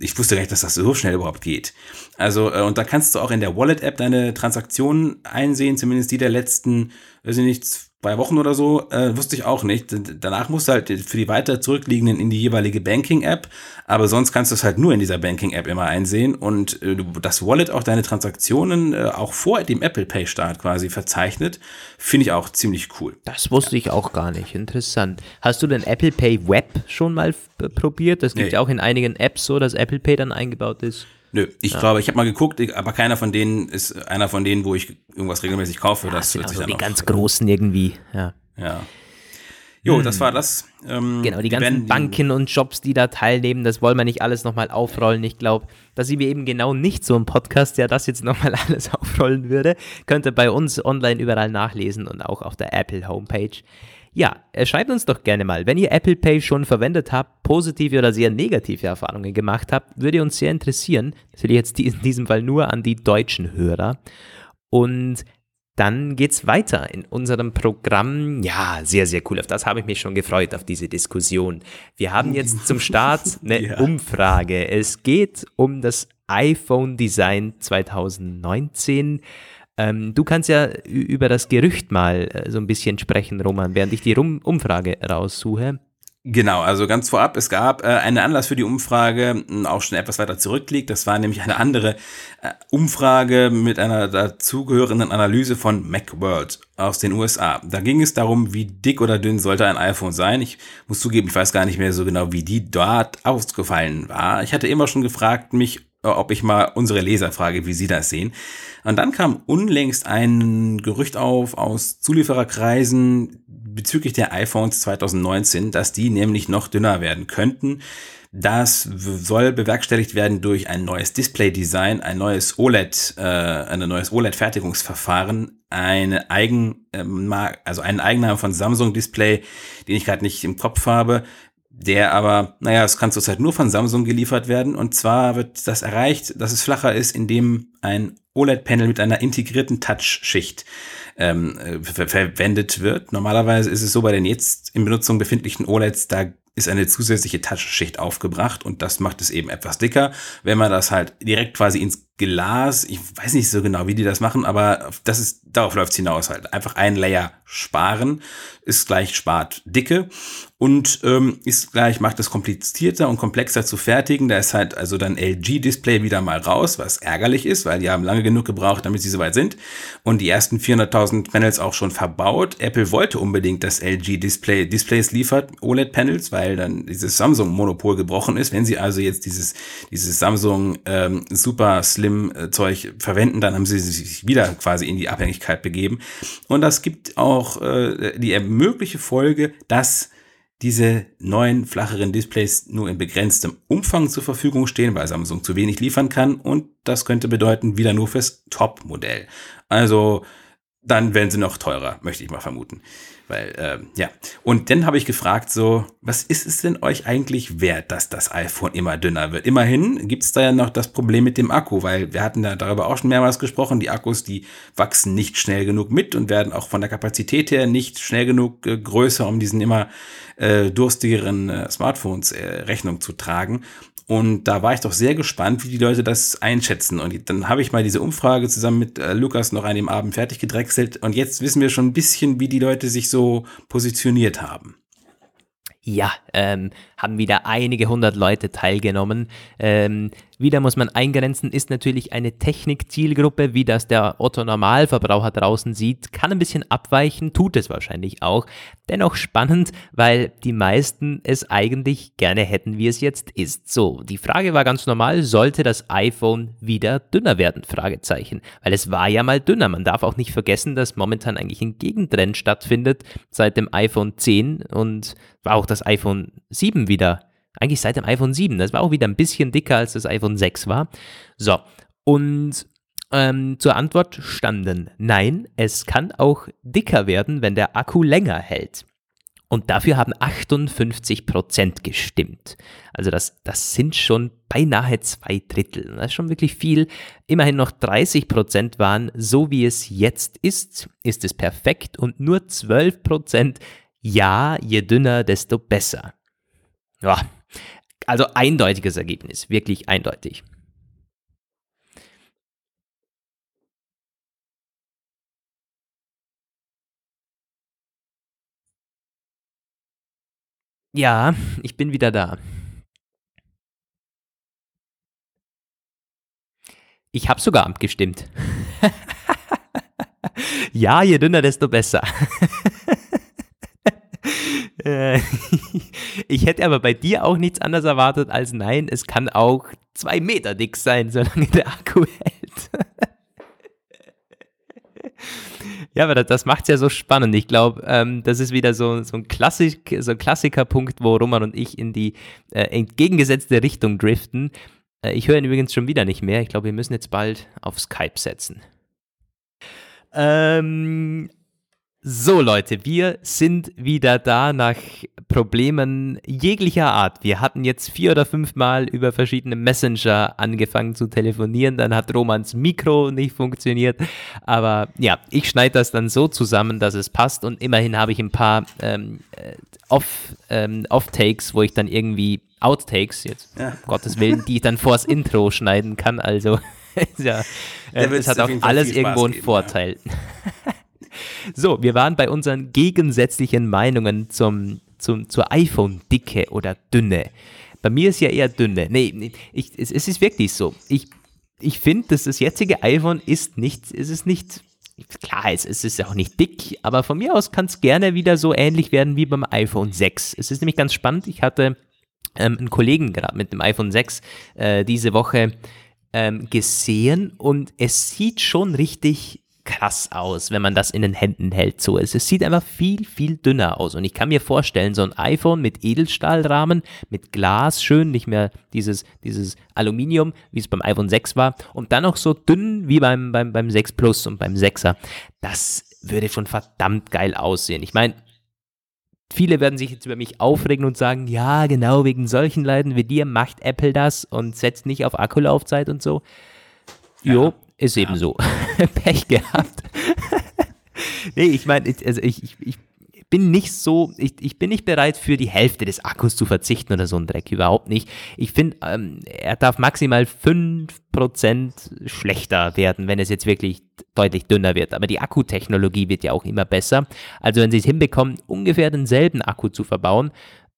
ich wusste gar nicht, dass das so schnell überhaupt geht. Also äh, und da kannst du auch in der Wallet-App deine Transaktionen einsehen, zumindest die der letzten, weiß ich nicht, zwei Wochen oder so, äh, wusste ich auch nicht. Danach musst du halt für die weiter zurückliegenden in die jeweilige Banking-App, aber sonst kannst du es halt nur in dieser Banking-App immer einsehen und äh, das Wallet auch deine Transaktionen äh, auch vor dem Apple Pay-Start quasi verzeichnet, finde ich auch ziemlich cool. Das wusste ich auch gar nicht. Interessant. Hast du den Apple Pay Web schon mal probiert? Das gibt nee. ja auch in einigen Apps so, dass Apple Pay dann eingebaut ist. Nö, ich ja. glaube, ich habe mal geguckt, aber keiner von denen ist einer von denen, wo ich irgendwas regelmäßig kaufe. Ja, das sich also die ganz großen irgendwie, ja. Ja. Jo, hm. das war das. Ähm, genau, die, die ganzen Banken und Jobs, die da teilnehmen, das wollen wir nicht alles nochmal aufrollen. Ich glaube, dass sie wir eben genau nicht so ein Podcast, der das jetzt nochmal alles aufrollen würde, könnt ihr bei uns online überall nachlesen und auch auf der Apple Homepage. Ja, äh, schreibt uns doch gerne mal, wenn ihr Apple Pay schon verwendet habt, positive oder sehr negative Erfahrungen gemacht habt, würde uns sehr interessieren. Das will ich jetzt in diesem Fall nur an die deutschen Hörer. Und dann geht's weiter in unserem Programm. Ja, sehr, sehr cool. Auf das habe ich mich schon gefreut, auf diese Diskussion. Wir haben jetzt zum Start eine ja. Umfrage. Es geht um das iPhone Design 2019. Ähm, du kannst ja über das Gerücht mal äh, so ein bisschen sprechen, Roman, während ich die Rum Umfrage raussuche. Genau, also ganz vorab, es gab äh, einen Anlass für die Umfrage, auch schon etwas weiter zurückliegt. Das war nämlich eine andere äh, Umfrage mit einer dazugehörenden Analyse von Macworld aus den USA. Da ging es darum, wie dick oder dünn sollte ein iPhone sein. Ich muss zugeben, ich weiß gar nicht mehr so genau, wie die dort ausgefallen war. Ich hatte immer schon gefragt, mich ob ich mal unsere Leser frage, wie sie das sehen. Und dann kam unlängst ein Gerücht auf aus Zuliefererkreisen bezüglich der iPhones 2019, dass die nämlich noch dünner werden könnten. Das soll bewerkstelligt werden durch ein neues Display-Design, ein neues OLED, äh, ein neues OLED-Fertigungsverfahren, eine Eigen, äh, also einen Eigennamen von Samsung Display, den ich gerade nicht im Kopf habe, der aber, naja, es kann zurzeit nur von Samsung geliefert werden. Und zwar wird das erreicht, dass es flacher ist, indem ein OLED-Panel mit einer integrierten Touch-Schicht ähm, äh, ver verwendet wird. Normalerweise ist es so bei den jetzt in Benutzung befindlichen OLEDs, da ist eine zusätzliche Touch-Schicht aufgebracht und das macht es eben etwas dicker. Wenn man das halt direkt quasi ins Glas, ich weiß nicht so genau, wie die das machen, aber das ist, darauf läuft es hinaus halt. Einfach ein Layer sparen, ist gleich spart Dicke und ähm, ist gleich, macht es komplizierter und komplexer zu fertigen. Da ist halt also dann LG-Display wieder mal raus, was ärgerlich ist, weil die haben lange genug gebraucht, damit sie soweit sind. Und die ersten 400.000 Panels auch schon verbaut. Apple wollte unbedingt, dass LG Display Displays liefert, OLED-Panels, weil dann dieses Samsung-Monopol gebrochen ist. Wenn sie also jetzt dieses, dieses Samsung ähm, Super Slim-Zeug verwenden, dann haben sie sich wieder quasi in die Abhängigkeit begeben. Und das gibt auch äh, die mögliche Folge, dass diese neuen flacheren Displays nur in begrenztem Umfang zur Verfügung stehen, weil Samsung zu wenig liefern kann und das könnte bedeuten, wieder nur fürs Top-Modell. Also dann werden sie noch teurer, möchte ich mal vermuten. Weil, äh, ja. Und dann habe ich gefragt, so, was ist es denn euch eigentlich wert, dass das iPhone immer dünner wird? Immerhin gibt es da ja noch das Problem mit dem Akku, weil wir hatten da darüber auch schon mehrmals gesprochen, die Akkus, die wachsen nicht schnell genug mit und werden auch von der Kapazität her nicht schnell genug äh, größer, um diesen immer äh, durstigeren äh, Smartphones äh, Rechnung zu tragen. Und da war ich doch sehr gespannt, wie die Leute das einschätzen. Und dann habe ich mal diese Umfrage zusammen mit äh, Lukas noch an dem Abend fertig gedrechselt. Und jetzt wissen wir schon ein bisschen, wie die Leute sich so positioniert haben. Ja, ähm, haben wieder einige hundert Leute teilgenommen. Ähm, Wieder muss man eingrenzen, ist natürlich eine Technik-Zielgruppe, wie das der Otto-Normalverbraucher draußen sieht, kann ein bisschen abweichen, tut es wahrscheinlich auch. Dennoch spannend, weil die meisten es eigentlich gerne hätten, wie es jetzt ist. So, die Frage war ganz normal, sollte das iPhone wieder dünner werden? Fragezeichen. Weil es war ja mal dünner. Man darf auch nicht vergessen, dass momentan eigentlich ein Gegentrend stattfindet seit dem iPhone 10 und war auch das iPhone 7 wieder eigentlich seit dem iPhone 7. Das war auch wieder ein bisschen dicker, als das iPhone 6 war. So, und ähm, zur Antwort standen, nein, es kann auch dicker werden, wenn der Akku länger hält. Und dafür haben 58 Prozent gestimmt. Also das, das sind schon beinahe zwei Drittel. Das ist schon wirklich viel. Immerhin noch 30 Prozent waren, so wie es jetzt ist, ist es perfekt. Und nur 12 Prozent, ja, je dünner, desto besser. Ja, also eindeutiges Ergebnis, wirklich eindeutig. Ja, ich bin wieder da. Ich habe sogar abgestimmt. ja, je dünner, desto besser. Äh, ich hätte aber bei dir auch nichts anderes erwartet als nein, es kann auch zwei Meter dick sein, solange der Akku hält. Ja, aber das, macht es ja so spannend. Ich glaube, ähm, das ist wieder so, so, ein Klassik, so ein Klassikerpunkt, wo Roman und ich in die äh, entgegengesetzte Richtung driften. Äh, ich höre ihn übrigens schon wieder nicht mehr. Ich glaube, wir müssen jetzt bald auf Skype setzen. Ähm, so Leute, wir sind wieder da nach Problemen jeglicher Art. Wir hatten jetzt vier oder fünf Mal über verschiedene Messenger angefangen zu telefonieren, dann hat Romans Mikro nicht funktioniert. Aber ja, ich schneide das dann so zusammen, dass es passt und immerhin habe ich ein paar ähm, äh, Off, ähm, Off-Takes, wo ich dann irgendwie Outtakes, jetzt ja. um Gottes Willen, die ich dann vors Intro schneiden kann. Also ja, äh, es hat auch alles irgendwo einen Vorteil. Ja. So, wir waren bei unseren gegensätzlichen Meinungen zum, zum, zur iPhone-Dicke oder Dünne. Bei mir ist ja eher dünne. Nee, ich, es, es ist wirklich so. Ich, ich finde, dass das jetzige iPhone ist nicht, es ist nicht, klar, es, es ist auch nicht dick, aber von mir aus kann es gerne wieder so ähnlich werden wie beim iPhone 6. Es ist nämlich ganz spannend. Ich hatte ähm, einen Kollegen gerade mit dem iPhone 6 äh, diese Woche ähm, gesehen und es sieht schon richtig krass aus, wenn man das in den Händen hält. So, es, es sieht einfach viel, viel dünner aus. Und ich kann mir vorstellen, so ein iPhone mit Edelstahlrahmen, mit Glas, schön, nicht mehr dieses, dieses Aluminium, wie es beim iPhone 6 war, und dann auch so dünn wie beim, beim, beim 6 Plus und beim 6er. Das würde schon verdammt geil aussehen. Ich meine, Viele werden sich jetzt über mich aufregen und sagen, ja, genau wegen solchen Leiden wie dir macht Apple das und setzt nicht auf Akkulaufzeit und so. Ja. Jo, ist ja. eben so. Pech gehabt. nee, ich meine, also ich, ich, ich bin nicht so, ich, ich bin nicht bereit für die Hälfte des Akkus zu verzichten oder so ein Dreck, überhaupt nicht. Ich finde, ähm, er darf maximal 5% schlechter werden, wenn es jetzt wirklich deutlich dünner wird. Aber die Akkutechnologie wird ja auch immer besser. Also wenn sie es hinbekommen, ungefähr denselben Akku zu verbauen,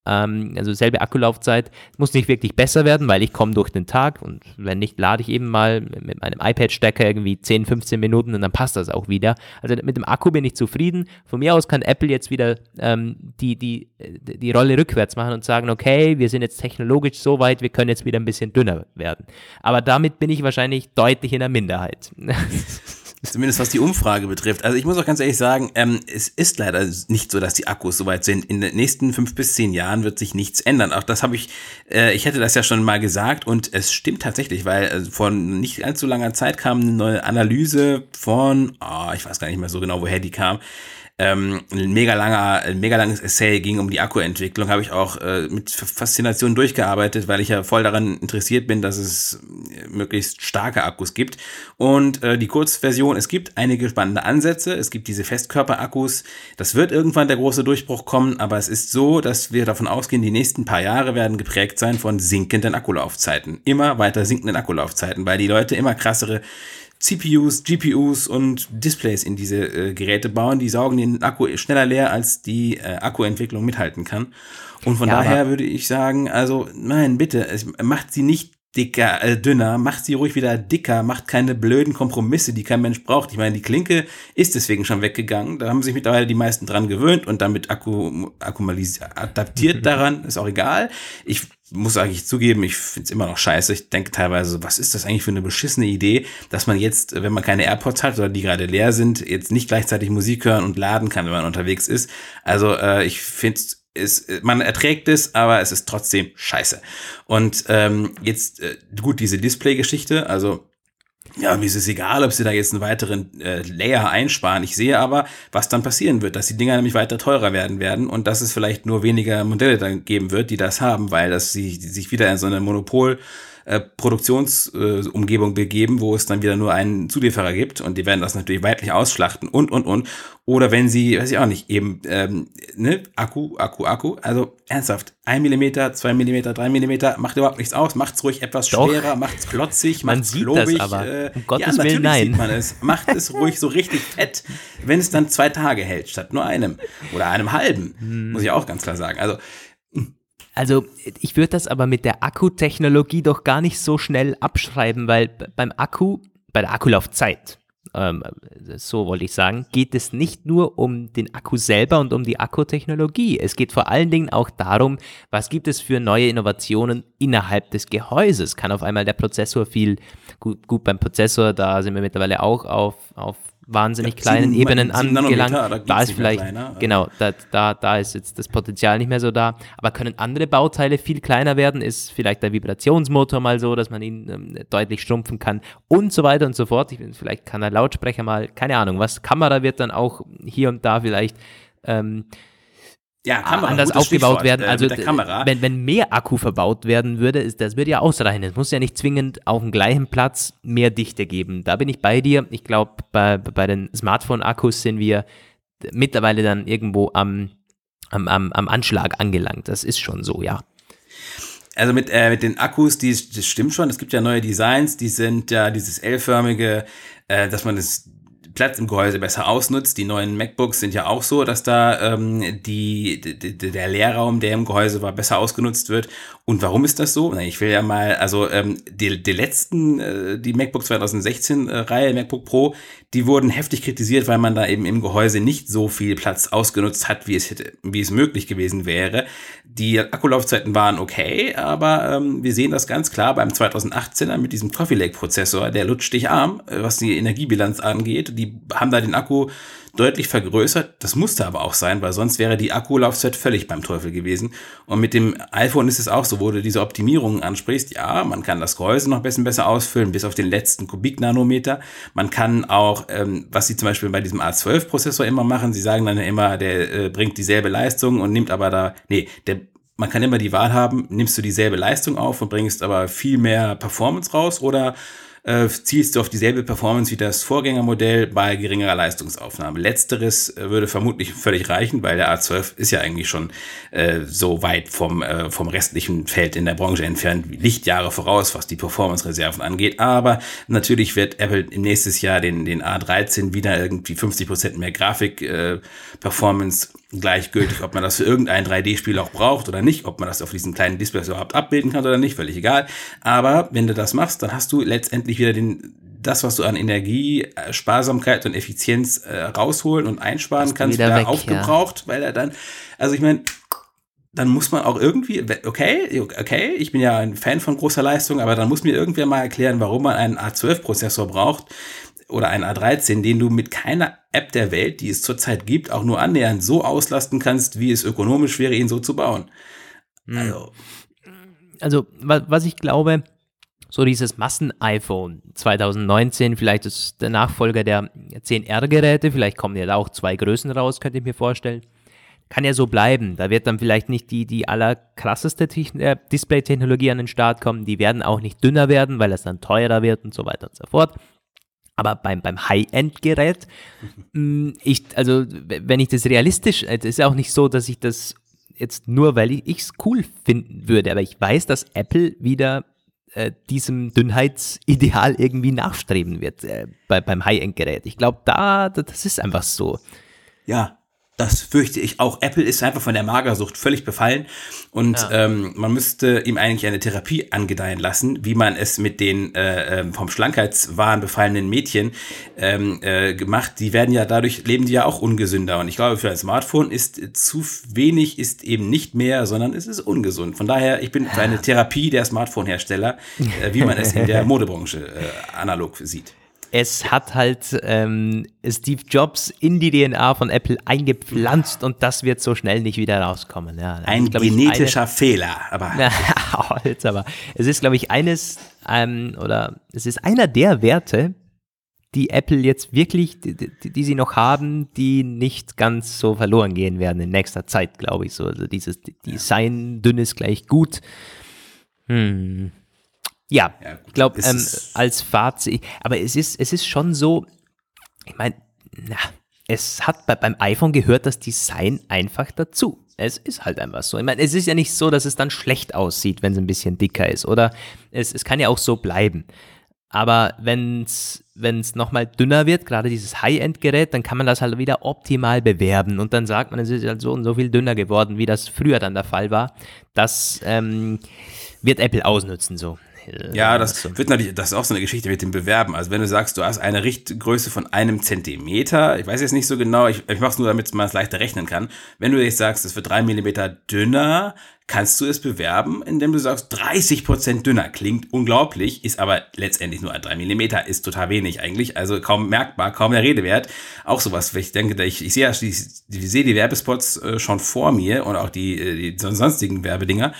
ähm, also selbe Akkulaufzeit. Muss nicht wirklich besser werden, weil ich komme durch den Tag und wenn nicht, lade ich eben mal mit meinem iPad-Stecker irgendwie 10, 15 Minuten und dann passt das auch wieder. Also mit dem Akku bin ich zufrieden. Von mir aus kann Apple jetzt wieder ähm, die, die, die Rolle rückwärts machen und sagen, okay, wir sind jetzt technologisch so weit, wir können jetzt wieder ein bisschen dünner werden. Aber damit bin ich wahrscheinlich deutlich in der Minderheit. Zumindest was die Umfrage betrifft. Also ich muss auch ganz ehrlich sagen, ähm, es ist leider nicht so, dass die Akkus soweit sind. In den nächsten fünf bis zehn Jahren wird sich nichts ändern. Auch das habe ich, äh, ich hätte das ja schon mal gesagt und es stimmt tatsächlich, weil äh, vor nicht allzu langer Zeit kam eine neue Analyse von, oh, ich weiß gar nicht mehr so genau, woher die kam ähm, ein mega langer, ein mega langes Essay ging um die Akkuentwicklung, habe ich auch äh, mit Faszination durchgearbeitet, weil ich ja voll daran interessiert bin, dass es äh, möglichst starke Akkus gibt. Und äh, die Kurzversion, es gibt einige spannende Ansätze, es gibt diese Festkörperakkus, das wird irgendwann der große Durchbruch kommen, aber es ist so, dass wir davon ausgehen, die nächsten paar Jahre werden geprägt sein von sinkenden Akkulaufzeiten. Immer weiter sinkenden Akkulaufzeiten, weil die Leute immer krassere CPUs, GPUs und Displays in diese äh, Geräte bauen. Die saugen den Akku schneller leer, als die äh, Akkuentwicklung mithalten kann. Und von ja, daher würde ich sagen, also nein, bitte, es macht sie nicht dicker, äh, dünner, macht sie ruhig wieder dicker, macht keine blöden Kompromisse, die kein Mensch braucht. Ich meine, die Klinke ist deswegen schon weggegangen. Da haben sich mittlerweile die meisten dran gewöhnt und damit akku, adaptiert daran, ist auch egal. Ich muss eigentlich zugeben, ich finde es immer noch scheiße. Ich denke teilweise, was ist das eigentlich für eine beschissene Idee, dass man jetzt, wenn man keine AirPods hat oder die gerade leer sind, jetzt nicht gleichzeitig Musik hören und laden kann, wenn man unterwegs ist. Also äh, ich finde es ist, man erträgt es, aber es ist trotzdem scheiße. Und ähm, jetzt, äh, gut, diese Display-Geschichte, also ja, mir ist es egal, ob sie da jetzt einen weiteren äh, Layer einsparen. Ich sehe aber, was dann passieren wird, dass die Dinger nämlich weiter teurer werden werden und dass es vielleicht nur weniger Modelle dann geben wird, die das haben, weil das sie, sich wieder in so eine Monopol- äh, Produktionsumgebung äh, begeben, wo es dann wieder nur einen Zulieferer gibt und die werden das natürlich weitlich ausschlachten und, und, und. Oder wenn sie, weiß ich auch nicht, eben, ähm, ne, Akku, Akku, Akku, also ernsthaft, ein Millimeter, zwei Millimeter, drei Millimeter, macht überhaupt nichts aus, macht's ruhig etwas Doch. schwerer, macht's klotzig, man macht's sieht klobig. Das aber. Äh, um Gottes ja, Willen, nein. sieht man es. Macht es ruhig so richtig fett, wenn es dann zwei Tage hält, statt nur einem. Oder einem halben, hm. muss ich auch ganz klar sagen. Also, also ich würde das aber mit der Akkutechnologie doch gar nicht so schnell abschreiben, weil beim Akku, bei der Akkulaufzeit, ähm, so wollte ich sagen, geht es nicht nur um den Akku selber und um die Akkutechnologie. Es geht vor allen Dingen auch darum, was gibt es für neue Innovationen innerhalb des Gehäuses. Kann auf einmal der Prozessor viel, gut, gut beim Prozessor, da sind wir mittlerweile auch auf, auf wahnsinnig ja, kleinen sieben, Ebenen angelangt. Da, da ist vielleicht, kleiner, genau, da, da, da ist jetzt das Potenzial nicht mehr so da. Aber können andere Bauteile viel kleiner werden? Ist vielleicht der Vibrationsmotor mal so, dass man ihn ähm, deutlich schrumpfen kann und so weiter und so fort. Ich, vielleicht kann der Lautsprecher mal, keine Ahnung, was Kamera wird dann auch hier und da vielleicht ähm, ja, Kamera, anders aufgebaut werden. Äh, also wenn, wenn mehr Akku verbaut werden würde, ist, das würde ja ausreichen. Es muss ja nicht zwingend auf dem gleichen Platz mehr Dichte geben. Da bin ich bei dir. Ich glaube, bei, bei den Smartphone-Akkus sind wir mittlerweile dann irgendwo am, am, am, am Anschlag angelangt. Das ist schon so, ja. Also mit, äh, mit den Akkus, die, das stimmt schon. Es gibt ja neue Designs, die sind ja dieses L-förmige, äh, dass man das Platz im Gehäuse besser ausnutzt. Die neuen MacBooks sind ja auch so, dass da ähm, die, der Leerraum, der im Gehäuse war, besser ausgenutzt wird. Und warum ist das so? Ich will ja mal, also ähm, die, die letzten, äh, die MacBook 2016 äh, MacBook Pro, die wurden heftig kritisiert, weil man da eben im Gehäuse nicht so viel Platz ausgenutzt hat, wie es hätte, wie es möglich gewesen wäre. Die Akkulaufzeiten waren okay, aber ähm, wir sehen das ganz klar beim 2018er mit diesem Coffee Lake Prozessor, der lutscht dich arm, äh, was die Energiebilanz angeht. Die haben da den Akku deutlich vergrößert. Das musste aber auch sein, weil sonst wäre die Akkulaufzeit völlig beim Teufel gewesen. Und mit dem iPhone ist es auch so, wo du diese Optimierungen ansprichst. Ja, man kann das Gehäuse noch bisschen besser ausfüllen, bis auf den letzten Kubiknanometer. Man kann auch, ähm, was sie zum Beispiel bei diesem A12-Prozessor immer machen, sie sagen dann immer, der äh, bringt dieselbe Leistung und nimmt aber da, nee, der man kann immer die Wahl haben, nimmst du dieselbe Leistung auf und bringst aber viel mehr Performance raus oder äh, zielst du auf dieselbe Performance wie das Vorgängermodell bei geringerer Leistungsaufnahme. Letzteres äh, würde vermutlich völlig reichen, weil der A12 ist ja eigentlich schon äh, so weit vom, äh, vom restlichen Feld in der Branche entfernt, wie Lichtjahre voraus, was die Performance-Reserven angeht. Aber natürlich wird Apple im nächsten Jahr den, den A13 wieder irgendwie 50 Prozent mehr Grafik-Performance äh, gleichgültig, ob man das für irgendein 3D-Spiel auch braucht oder nicht, ob man das auf diesen kleinen Displays überhaupt abbilden kann oder nicht, völlig egal. Aber wenn du das machst, dann hast du letztendlich wieder den, das, was du an Energie, äh, Sparsamkeit und Effizienz äh, rausholen und einsparen kannst, wieder weg, aufgebraucht, ja. weil er dann, also ich meine, dann muss man auch irgendwie, okay, okay, ich bin ja ein Fan von großer Leistung, aber dann muss mir irgendwer mal erklären, warum man einen A12-Prozessor braucht, oder ein A13, den du mit keiner App der Welt, die es zurzeit gibt, auch nur annähernd so auslasten kannst, wie es ökonomisch wäre, ihn so zu bauen. Hm. Also, also was ich glaube, so dieses Massen-iPhone 2019, vielleicht ist der Nachfolger der 10R-Geräte, vielleicht kommen ja da auch zwei Größen raus, könnte ich mir vorstellen. Kann ja so bleiben. Da wird dann vielleicht nicht die, die allerkrasseste äh, Display-Technologie an den Start kommen. Die werden auch nicht dünner werden, weil es dann teurer wird und so weiter und so fort. Aber beim, beim High-End-Gerät, mm, ich, also wenn ich das realistisch, es ist ja auch nicht so, dass ich das jetzt nur, weil ich es cool finden würde, aber ich weiß, dass Apple wieder äh, diesem Dünnheitsideal irgendwie nachstreben wird äh, bei, beim High-End-Gerät. Ich glaube, da, das ist einfach so. Ja, das fürchte ich auch. Apple ist einfach von der Magersucht völlig befallen und ja. ähm, man müsste ihm eigentlich eine Therapie angedeihen lassen, wie man es mit den äh, ähm, vom Schlankheitswahn befallenen Mädchen ähm, äh, gemacht. Die werden ja dadurch leben die ja auch ungesünder und ich glaube für ein Smartphone ist zu wenig ist eben nicht mehr, sondern es ist ungesund. Von daher ich bin für eine Therapie der Smartphone-Hersteller, äh, wie man es in der Modebranche äh, analog sieht es hat halt ähm, Steve Jobs in die DNA von Apple eingepflanzt und das wird so schnell nicht wieder rauskommen. Ja, Ein genetischer eine, Fehler, aber. jetzt aber. Es ist, glaube ich, eines ähm, oder es ist einer der Werte, die Apple jetzt wirklich, die, die, die, sie noch haben, die nicht ganz so verloren gehen werden in nächster Zeit, glaube ich. So, also dieses Design, dünnes gleich gut. Hm. Ja, ja ich glaube, ähm, als Fazit, aber es ist, es ist schon so, ich meine, es hat bei, beim iPhone gehört das Design einfach dazu. Es ist halt einfach so. Ich meine, es ist ja nicht so, dass es dann schlecht aussieht, wenn es ein bisschen dicker ist. Oder es, es kann ja auch so bleiben. Aber wenn es nochmal dünner wird, gerade dieses High-End-Gerät, dann kann man das halt wieder optimal bewerben. Und dann sagt man, es ist halt so und so viel dünner geworden, wie das früher dann der Fall war. Das ähm, wird Apple ausnutzen so. Ja, das wird natürlich, das ist auch so eine Geschichte mit dem Bewerben. Also wenn du sagst, du hast eine Richtgröße von einem Zentimeter, ich weiß jetzt nicht so genau, ich, ich mache es nur, damit man es leichter rechnen kann. Wenn du jetzt sagst, es wird drei Millimeter dünner, kannst du es bewerben, indem du sagst, 30 Prozent dünner. Klingt unglaublich, ist aber letztendlich nur drei Millimeter, ist total wenig eigentlich, also kaum merkbar, kaum der Rede wert. Auch sowas, ich denke, ich, ich sehe, ich, ich sehe die Werbespots äh, schon vor mir und auch die, äh, die sonstigen Werbedinger,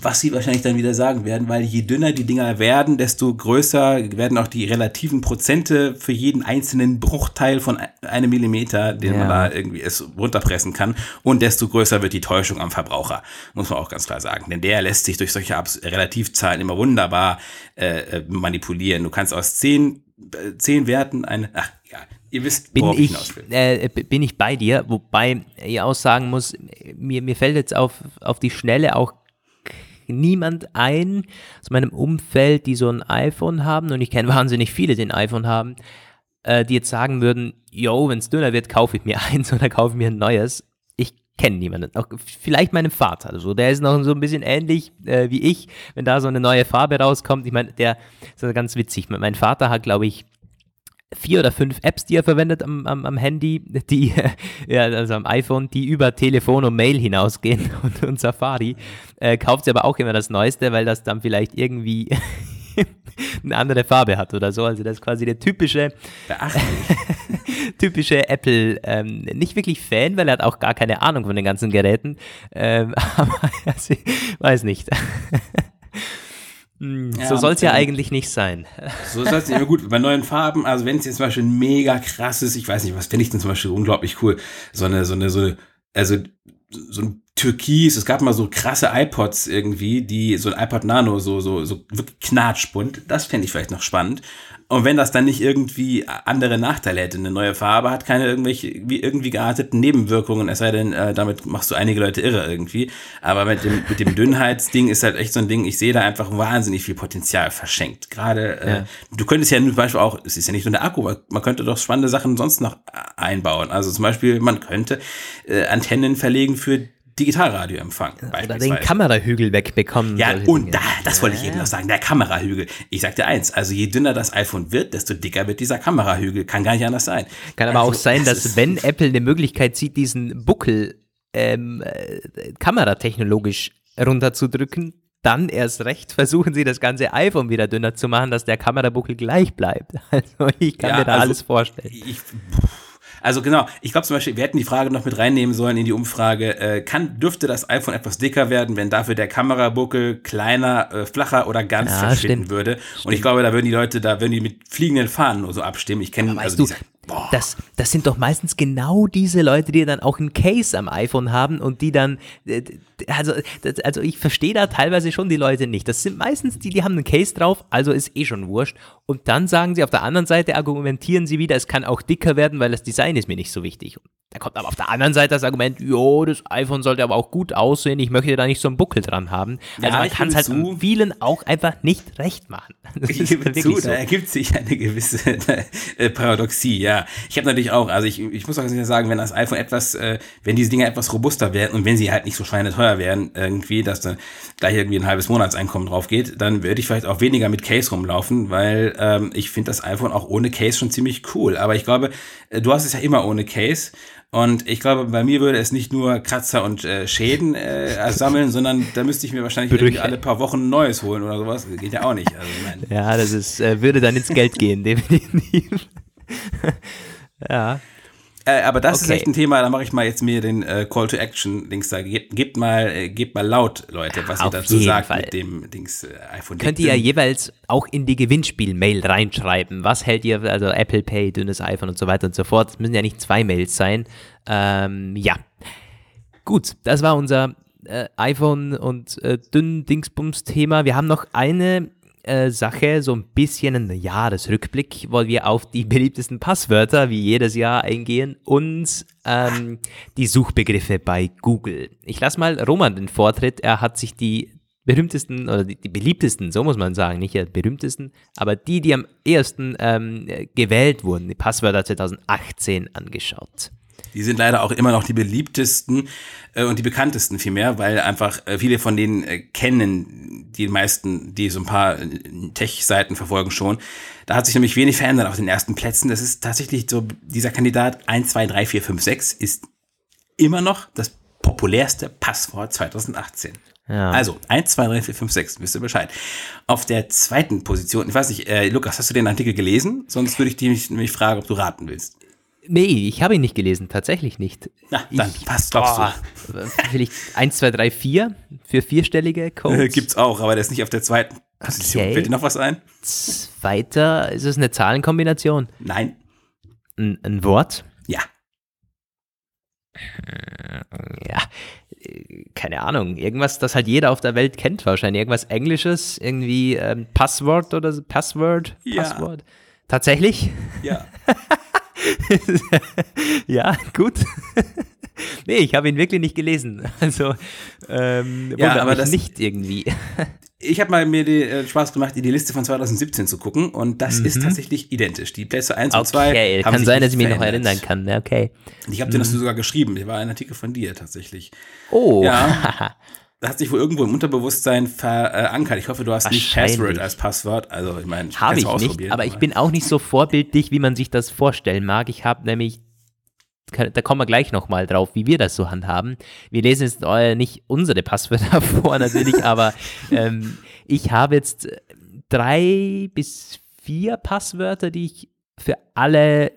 was sie wahrscheinlich dann wieder sagen werden, weil je dünner die Dinger werden, desto größer werden auch die relativen Prozente für jeden einzelnen Bruchteil von einem Millimeter, den ja. man da irgendwie es runterpressen kann, und desto größer wird die Täuschung am Verbraucher, muss man auch ganz klar sagen. Denn der lässt sich durch solche Abs Relativzahlen immer wunderbar äh, äh manipulieren. Du kannst aus zehn, äh, zehn Werten eine, ach, ja, Ihr wisst, bin ich, ich äh, bin ich bei dir, wobei ich auch sagen muss, mir, mir fällt jetzt auf, auf die Schnelle auch niemand ein aus meinem Umfeld, die so ein iPhone haben, und ich kenne wahnsinnig viele, die ein iPhone haben, äh, die jetzt sagen würden, yo, wenn es dünner wird, kaufe ich mir eins oder kaufe mir ein neues. Ich kenne niemanden. Auch vielleicht meinen Vater. Also der ist noch so ein bisschen ähnlich äh, wie ich, wenn da so eine neue Farbe rauskommt. Ich meine, der ist ganz witzig. Mein Vater hat, glaube ich, vier oder fünf Apps, die er verwendet am, am, am Handy, die, ja, also am iPhone, die über Telefon und Mail hinausgehen und, und Safari. Äh, kauft sie aber auch immer das Neueste, weil das dann vielleicht irgendwie eine andere Farbe hat oder so. Also das ist quasi der typische, typische Apple, ähm, nicht wirklich Fan, weil er hat auch gar keine Ahnung von den ganzen Geräten. Ähm, aber also, weiß nicht. Hm, ja, so soll es ja eigentlich nicht sein. So soll es nicht. Gut, bei neuen Farben, also wenn es jetzt zum Beispiel mega krass ist, ich weiß nicht, was finde ich denn zum Beispiel unglaublich cool, so eine, so eine, so, also so ein Türkis, es gab mal so krasse iPods irgendwie, die so ein iPod Nano, so, so, so wirklich knatschbunt, das fände ich vielleicht noch spannend. Und wenn das dann nicht irgendwie andere Nachteile hätte, eine neue Farbe hat keine irgendwelche, wie irgendwie gearteten Nebenwirkungen, es sei denn, äh, damit machst du einige Leute irre irgendwie. Aber mit dem, mit dem Dünnheitsding ist halt echt so ein Ding, ich sehe da einfach wahnsinnig viel Potenzial verschenkt. Gerade, äh, ja. du könntest ja zum Beispiel auch, es ist ja nicht nur der Akku, man könnte doch spannende Sachen sonst noch einbauen. Also zum Beispiel, man könnte äh, Antennen verlegen für Digitalradioempfang. Oder den Kamerahügel wegbekommen. Ja, und da, das wollte ich eben noch sagen, der Kamerahügel. Ich sagte eins, also je dünner das iPhone wird, desto dicker wird dieser Kamerahügel. Kann gar nicht anders sein. Kann aber also, auch sein, das dass wenn Apple eine Möglichkeit sieht, diesen Buckel ähm, äh, kameratechnologisch runterzudrücken, dann erst recht versuchen sie das ganze iPhone wieder dünner zu machen, dass der Kamerabuckel gleich bleibt. Also ich kann ja, mir da also, alles vorstellen. Ich, also genau, ich glaube zum Beispiel, wir hätten die Frage noch mit reinnehmen sollen in die Umfrage, äh, kann, dürfte das iPhone etwas dicker werden, wenn dafür der Kamerabuckel kleiner, äh, flacher oder ganz ja, verschwinden würde? Stimmt. Und ich glaube, da würden die Leute, da würden die mit fliegenden Fahnen nur so abstimmen. Ich kenne also du, das, das sind doch meistens genau diese Leute, die dann auch ein Case am iPhone haben und die dann, äh, also, also ich verstehe da teilweise schon die Leute nicht. Das sind meistens die, die haben einen Case drauf, also ist eh schon wurscht. Und dann sagen sie auf der anderen Seite, argumentieren sie wieder, es kann auch dicker werden, weil das Design ist mir nicht so wichtig. Da kommt aber auf der anderen Seite das Argument, jo, das iPhone sollte aber auch gut aussehen, ich möchte da nicht so einen Buckel dran haben. Also ja, man kann es halt zu. vielen auch einfach nicht recht machen. Das ich gebe zu, so. da ergibt sich eine gewisse äh, Paradoxie, ja. Ich habe natürlich auch, also ich, ich muss auch sagen, wenn das iPhone etwas, äh, wenn diese Dinger etwas robuster werden und wenn sie halt nicht so schweineteuer werden, irgendwie, dass da gleich irgendwie ein halbes Monatseinkommen drauf geht, dann würde ich vielleicht auch weniger mit Case rumlaufen, weil ähm, ich finde das iPhone auch ohne Case schon ziemlich cool. Aber ich glaube, äh, du hast es ja immer ohne Case. Und ich glaube, bei mir würde es nicht nur Kratzer und äh, Schäden äh, sammeln, sondern da müsste ich mir wahrscheinlich alle paar Wochen ein neues holen oder sowas. Geht ja auch nicht. Also, ja, das ist, äh, würde dann ins Geld gehen, definitiv. ja. Äh, aber das okay. ist echt ein Thema, da mache ich mal jetzt mir den äh, Call to Action Dings da. Gebt, gebt, mal, äh, gebt mal laut, Leute, was ihr dazu sagt Fall. mit dem Dings äh, iPhone. Könnt ihr ja jeweils auch in die Gewinnspiel-Mail reinschreiben. Was hält ihr, also Apple Pay, dünnes iPhone und so weiter und so fort. Es müssen ja nicht zwei Mails sein. Ähm, ja. Gut, das war unser äh, iPhone und äh, dünn Dingsbums-Thema. Wir haben noch eine äh, Sache, so ein bisschen ein Jahresrückblick, weil wir auf die beliebtesten Passwörter wie jedes Jahr eingehen und ähm, die Suchbegriffe bei Google. Ich lasse mal Roman den Vortritt. Er hat sich die berühmtesten oder die, die, beliebtesten, so muss man sagen, nicht die berühmtesten, aber die, die am ehesten ähm, gewählt wurden, die Passwörter 2018 angeschaut. Die sind leider auch immer noch die beliebtesten äh, und die bekanntesten vielmehr, weil einfach äh, viele von denen äh, kennen die meisten, die so ein paar äh, Tech-Seiten verfolgen schon. Da hat sich nämlich wenig verändert auf den ersten Plätzen. Das ist tatsächlich so, dieser Kandidat 1, 2, 3, 4, 5, 6 ist immer noch das populärste Passwort 2018. Ja. Also 1, 2, 3, 4, 5, 6, wisst ihr Bescheid. Auf der zweiten Position, ich weiß nicht, äh, Lukas, hast du den Artikel gelesen? Sonst würde ich dich nämlich fragen, ob du raten willst. Nee, ich habe ihn nicht gelesen, tatsächlich nicht. Na, dann ich, passt, glaubst boah, du. Vielleicht 1, 2, 3, 4 für vierstellige Codes. Gibt's auch, aber der ist nicht auf der zweiten Position. Okay. Fällt dir noch was ein? Zweiter, ist es eine Zahlenkombination? Nein. Ein, ein Wort? Ja. Ja, keine Ahnung, irgendwas, das halt jeder auf der Welt kennt wahrscheinlich. Irgendwas Englisches, irgendwie ähm, Passwort oder so, Password, ja. Passwort. Tatsächlich? Ja. ja, gut. nee, ich habe ihn wirklich nicht gelesen. Also, ähm, ja, aber das nicht irgendwie. ich habe mal mir den äh, Spaß gemacht, in die Liste von 2017 zu gucken und das mhm. ist tatsächlich identisch. Die Plätze 1 und 2 okay, kann sein, dass ich mich noch erinnern kann. Okay. Ich habe mhm. dir das sogar geschrieben. Der war ein Artikel von dir tatsächlich. Oh. Ja. Hat sich wohl irgendwo im Unterbewusstern verankert. Ich hoffe, du hast nicht Password als Passwort. Also ich meine, habe ich nicht, aber ich bin auch nicht so vorbildlich, wie man sich das vorstellen mag. Ich habe nämlich da kommen wir gleich nochmal drauf, wie wir das so handhaben. Wir lesen jetzt nicht unsere Passwörter vor, natürlich, aber ähm, ich habe jetzt drei bis vier Passwörter, die ich für alle,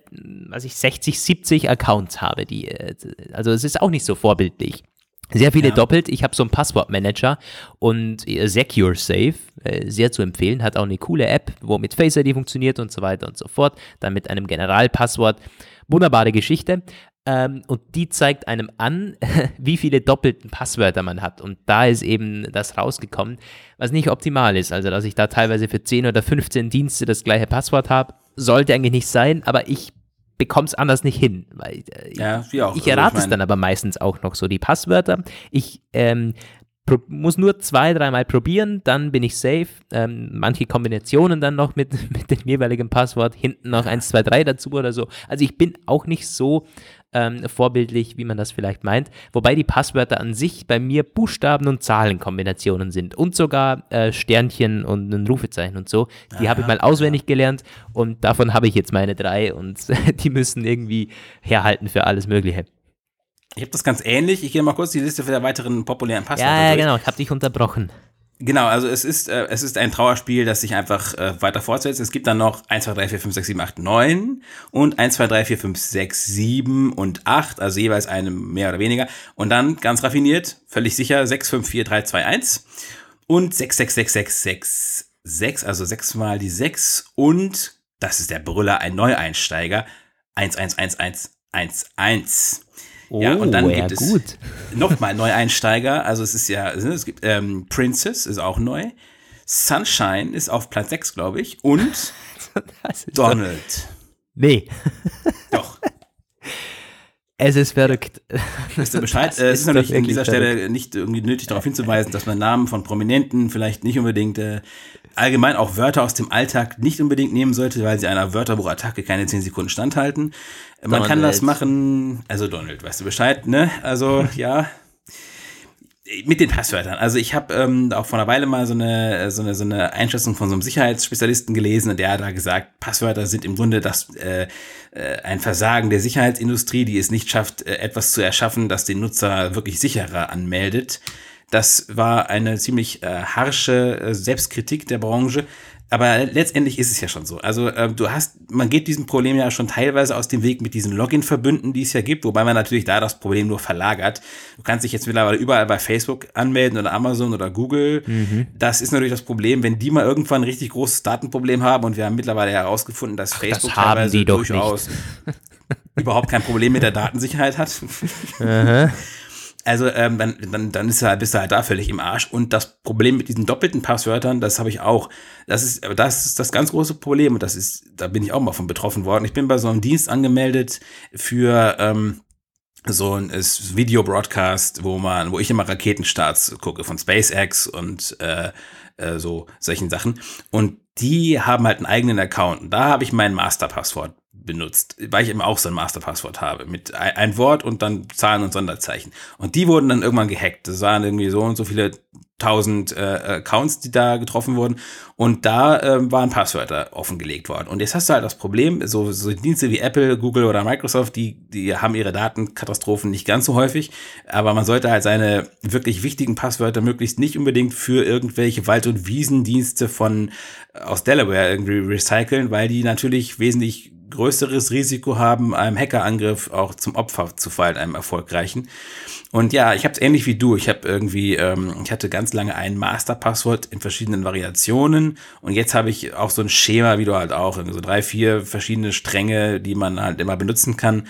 was ich 60, 70 Accounts habe. Die, äh, also es ist auch nicht so vorbildlich. Sehr viele ja. doppelt. Ich habe so einen Passwortmanager und äh, Secure Safe, äh, sehr zu empfehlen, hat auch eine coole App, wo mit Face ID funktioniert und so weiter und so fort. Dann mit einem Generalpasswort. Wunderbare Geschichte. Ähm, und die zeigt einem an, wie viele doppelten Passwörter man hat. Und da ist eben das rausgekommen, was nicht optimal ist. Also, dass ich da teilweise für 10 oder 15 Dienste das gleiche Passwort habe, sollte eigentlich nicht sein, aber ich bekomme es anders nicht hin. Weil, äh, ja, wie auch. Ich also errate also, es dann aber meistens auch noch so, die Passwörter. Ich ähm, muss nur zwei, dreimal probieren, dann bin ich safe. Ähm, manche Kombinationen dann noch mit, mit dem jeweiligen Passwort, hinten noch 1, 2, 3 dazu oder so. Also ich bin auch nicht so ähm, vorbildlich, wie man das vielleicht meint. Wobei die Passwörter an sich bei mir Buchstaben- und Zahlenkombinationen sind und sogar äh, Sternchen und ein Rufezeichen und so. Die habe ich mal auswendig gelernt und davon habe ich jetzt meine drei und die müssen irgendwie herhalten für alles Mögliche. Ich habe das ganz ähnlich. Ich gehe mal kurz die Liste für der weiteren populären Passwörter Ja, ja genau. Ich habe dich unterbrochen. Genau, also es ist, äh, es ist ein Trauerspiel, das sich einfach äh, weiter fortsetzt. Es gibt dann noch 1, 2, 3, 4, 5, 6, 7, 8, 9 und 1, 2, 3, 4, 5, 6, 7 und 8, also jeweils eine mehr oder weniger. Und dann ganz raffiniert, völlig sicher, 6, 5, 4, 3, 2, 1 und 6, 6, 6, 6, 6, 6, also 6 mal die 6 und, das ist der Brüller, ein Neueinsteiger, 1, 1, 1, 1, 1, 1. Oh, ja, und dann gibt ja, es nochmal Neueinsteiger. Also es ist ja, es gibt ähm, Princess ist auch neu. Sunshine ist auf Platz 6, glaube ich. Und Donald. Doch. Nee. Doch. Es ist verrückt. Wisst ihr Bescheid? es ist, ist natürlich an dieser Stelle nicht irgendwie nötig darauf hinzuweisen, dass man Namen von Prominenten vielleicht nicht unbedingt äh, allgemein auch Wörter aus dem Alltag nicht unbedingt nehmen sollte, weil sie einer Wörterbuchattacke keine 10 Sekunden standhalten. Man Donald. kann das machen, also Donald, weißt du Bescheid, ne? Also ja, mit den Passwörtern. Also ich habe ähm, auch vor einer Weile mal so eine, so, eine, so eine Einschätzung von so einem Sicherheitsspezialisten gelesen und der hat da gesagt, Passwörter sind im Grunde das äh, äh, ein Versagen der Sicherheitsindustrie, die es nicht schafft, äh, etwas zu erschaffen, das den Nutzer wirklich sicherer anmeldet. Das war eine ziemlich äh, harsche äh, Selbstkritik der Branche. Aber letztendlich ist es ja schon so. Also äh, du hast, man geht diesem Problem ja schon teilweise aus dem Weg mit diesen Login-Verbünden, die es ja gibt, wobei man natürlich da das Problem nur verlagert. Du kannst dich jetzt mittlerweile überall bei Facebook anmelden oder Amazon oder Google. Mhm. Das ist natürlich das Problem, wenn die mal irgendwann ein richtig großes Datenproblem haben und wir haben mittlerweile herausgefunden, dass Ach, Facebook das teilweise durchaus überhaupt kein Problem mit der Datensicherheit hat. Also ähm, dann, dann, dann ist er, bist du halt da völlig im Arsch. Und das Problem mit diesen doppelten Passwörtern, das habe ich auch. Das ist, das ist das ganz große Problem. Und das ist, da bin ich auch mal von betroffen worden. Ich bin bei so einem Dienst angemeldet für ähm, so ein Video-Broadcast, wo man, wo ich immer Raketenstarts gucke von SpaceX und äh, äh, so solchen Sachen. Und die haben halt einen eigenen Account. Und da habe ich mein Masterpasswort benutzt, weil ich eben auch so ein Masterpasswort habe mit ein Wort und dann Zahlen und Sonderzeichen. Und die wurden dann irgendwann gehackt. Das waren irgendwie so und so viele tausend äh, Accounts, die da getroffen wurden. Und da äh, waren Passwörter offengelegt worden. Und jetzt hast du halt das Problem, so, so Dienste wie Apple, Google oder Microsoft, die, die haben ihre Datenkatastrophen nicht ganz so häufig. Aber man sollte halt seine wirklich wichtigen Passwörter möglichst nicht unbedingt für irgendwelche Wald- und Wiesendienste von aus Delaware irgendwie recyceln, weil die natürlich wesentlich größeres Risiko haben, einem Hackerangriff auch zum Opfer zu fallen, einem erfolgreichen. Und ja, ich habe es ähnlich wie du. Ich habe irgendwie, ähm, ich hatte ganz lange ein Masterpasswort in verschiedenen Variationen und jetzt habe ich auch so ein Schema, wie du halt auch, so drei, vier verschiedene Stränge, die man halt immer benutzen kann.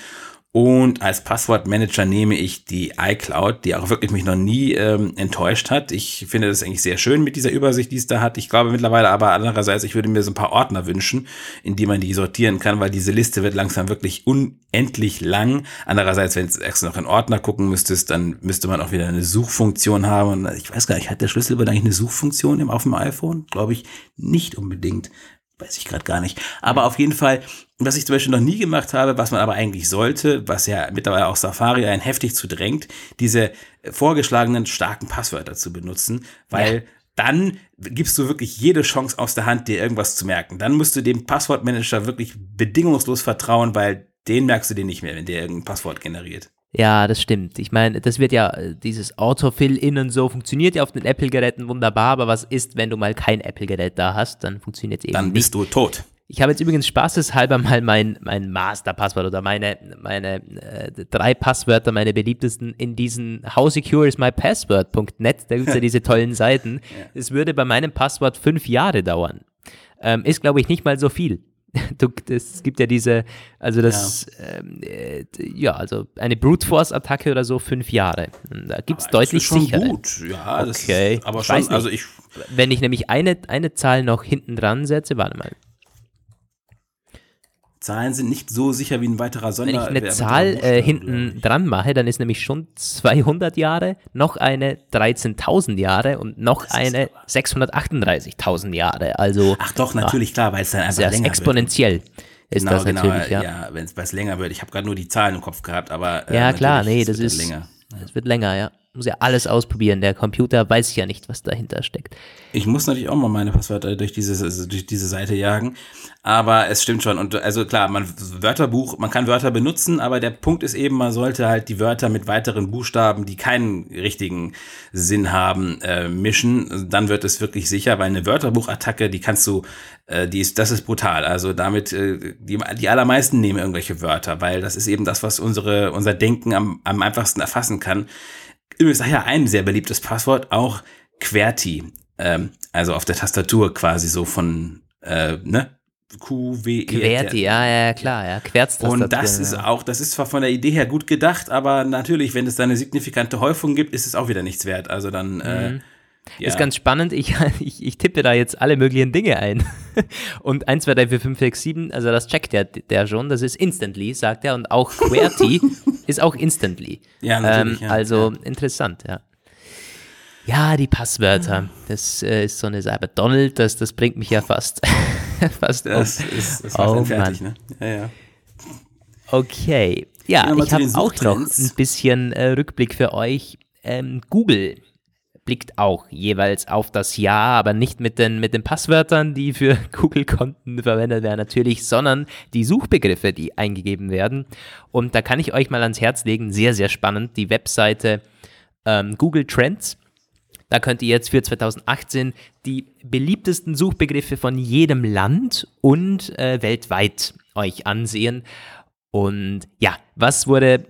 Und als Passwortmanager nehme ich die iCloud, die auch wirklich mich noch nie ähm, enttäuscht hat. Ich finde das eigentlich sehr schön mit dieser Übersicht, die es da hat. Ich glaube mittlerweile aber andererseits, ich würde mir so ein paar Ordner wünschen, in die man die sortieren kann, weil diese Liste wird langsam wirklich unendlich lang. Andererseits, wenn du extra noch in Ordner gucken müsstest, dann müsste man auch wieder eine Suchfunktion haben. Und ich weiß gar nicht, hat der Schlüsselbund eigentlich eine Suchfunktion auf dem iPhone? Glaube ich nicht unbedingt. Weiß ich gerade gar nicht. Aber auf jeden Fall, was ich zum Beispiel noch nie gemacht habe, was man aber eigentlich sollte, was ja mittlerweile auch Safari einen heftig zu drängt, diese vorgeschlagenen starken Passwörter zu benutzen, weil ja. dann gibst du wirklich jede Chance aus der Hand, dir irgendwas zu merken. Dann musst du dem Passwortmanager wirklich bedingungslos vertrauen, weil den merkst du dir nicht mehr, wenn der irgendein Passwort generiert. Ja, das stimmt. Ich meine, das wird ja, äh, dieses Autofill-In und so funktioniert ja auf den Apple-Geräten wunderbar, aber was ist, wenn du mal kein Apple-Gerät da hast, dann funktioniert es eben Dann bist nicht. du tot. Ich habe jetzt übrigens spaßeshalber mal mein, mein Master-Passwort oder meine, meine äh, drei Passwörter, meine beliebtesten in diesen howsecureismypassword.net, da gibt es ja diese tollen Seiten. Es würde bei meinem Passwort fünf Jahre dauern. Ähm, ist, glaube ich, nicht mal so viel. Du, es gibt ja diese, also das, ja, ähm, äh, ja also eine Brute Force Attacke oder so, fünf Jahre. Da gibt es deutlich ist schon sichere. gut, ja, okay. Ist, aber schon, also ich. Wenn ich nämlich eine, eine Zahl noch hinten dran setze, warte mal, Zahlen sind nicht so sicher wie ein weiterer Sonder. Wenn ich eine Zahl äh, hinten dran mache, dann ist nämlich schon 200 Jahre, noch eine 13.000 Jahre und noch eine 638.000 Jahre. Also ach doch natürlich klar, weil es dann einfach länger exponentiell. Wird. Ist genau, das genau, natürlich, ja. ja wenn es länger wird. Ich habe gerade nur die Zahlen im Kopf gehabt, aber äh, ja klar, nee, das ist länger. Es wird länger, ja muss ja alles ausprobieren. Der Computer weiß ja nicht, was dahinter steckt. Ich muss natürlich auch mal meine Passwörter durch diese, also durch diese Seite jagen. Aber es stimmt schon. Und also klar, man Wörterbuch, man kann Wörter benutzen, aber der Punkt ist eben, man sollte halt die Wörter mit weiteren Buchstaben, die keinen richtigen Sinn haben, äh, mischen. Dann wird es wirklich sicher, weil eine Wörterbuchattacke, die kannst du, äh, die ist, das ist brutal. Also damit, äh, die, die allermeisten nehmen irgendwelche Wörter, weil das ist eben das, was unsere, unser Denken am, am einfachsten erfassen kann. Übrigens, ach ja, ein sehr beliebtes Passwort, auch QWERTY. Ähm, also auf der Tastatur quasi so von, äh, ne? Q, W, E. QWERTY, ja, ja, klar, ja. Querztastatur. Und das ist auch, das ist zwar von der Idee her gut gedacht, aber natürlich, wenn es da eine signifikante Häufung gibt, ist es auch wieder nichts wert. Also dann, äh, mhm. äh, ja. Ist ganz spannend. Ich, ich, ich, tippe da jetzt alle möglichen Dinge ein. Und 1, 2, 3, 4, 5, 6, 7, also das checkt der, der schon. Das ist instantly, sagt er. Und auch QWERTY ist auch instantly. Ja, natürlich. Ähm, also ja. interessant, ja. Ja, die Passwörter. Das äh, ist so eine Sache. Donald, das, das bringt mich ja fast. fast das um. ist, das oh, fertig, ne? Ja, ja. Okay. Ja, ich habe auch noch ein bisschen äh, Rückblick für euch. Ähm, Google blickt auch jeweils auf das Jahr, aber nicht mit den, mit den Passwörtern, die für Google-Konten verwendet werden natürlich, sondern die Suchbegriffe, die eingegeben werden. Und da kann ich euch mal ans Herz legen, sehr, sehr spannend, die Webseite ähm, Google Trends. Da könnt ihr jetzt für 2018 die beliebtesten Suchbegriffe von jedem Land und äh, weltweit euch ansehen. Und ja, was wurde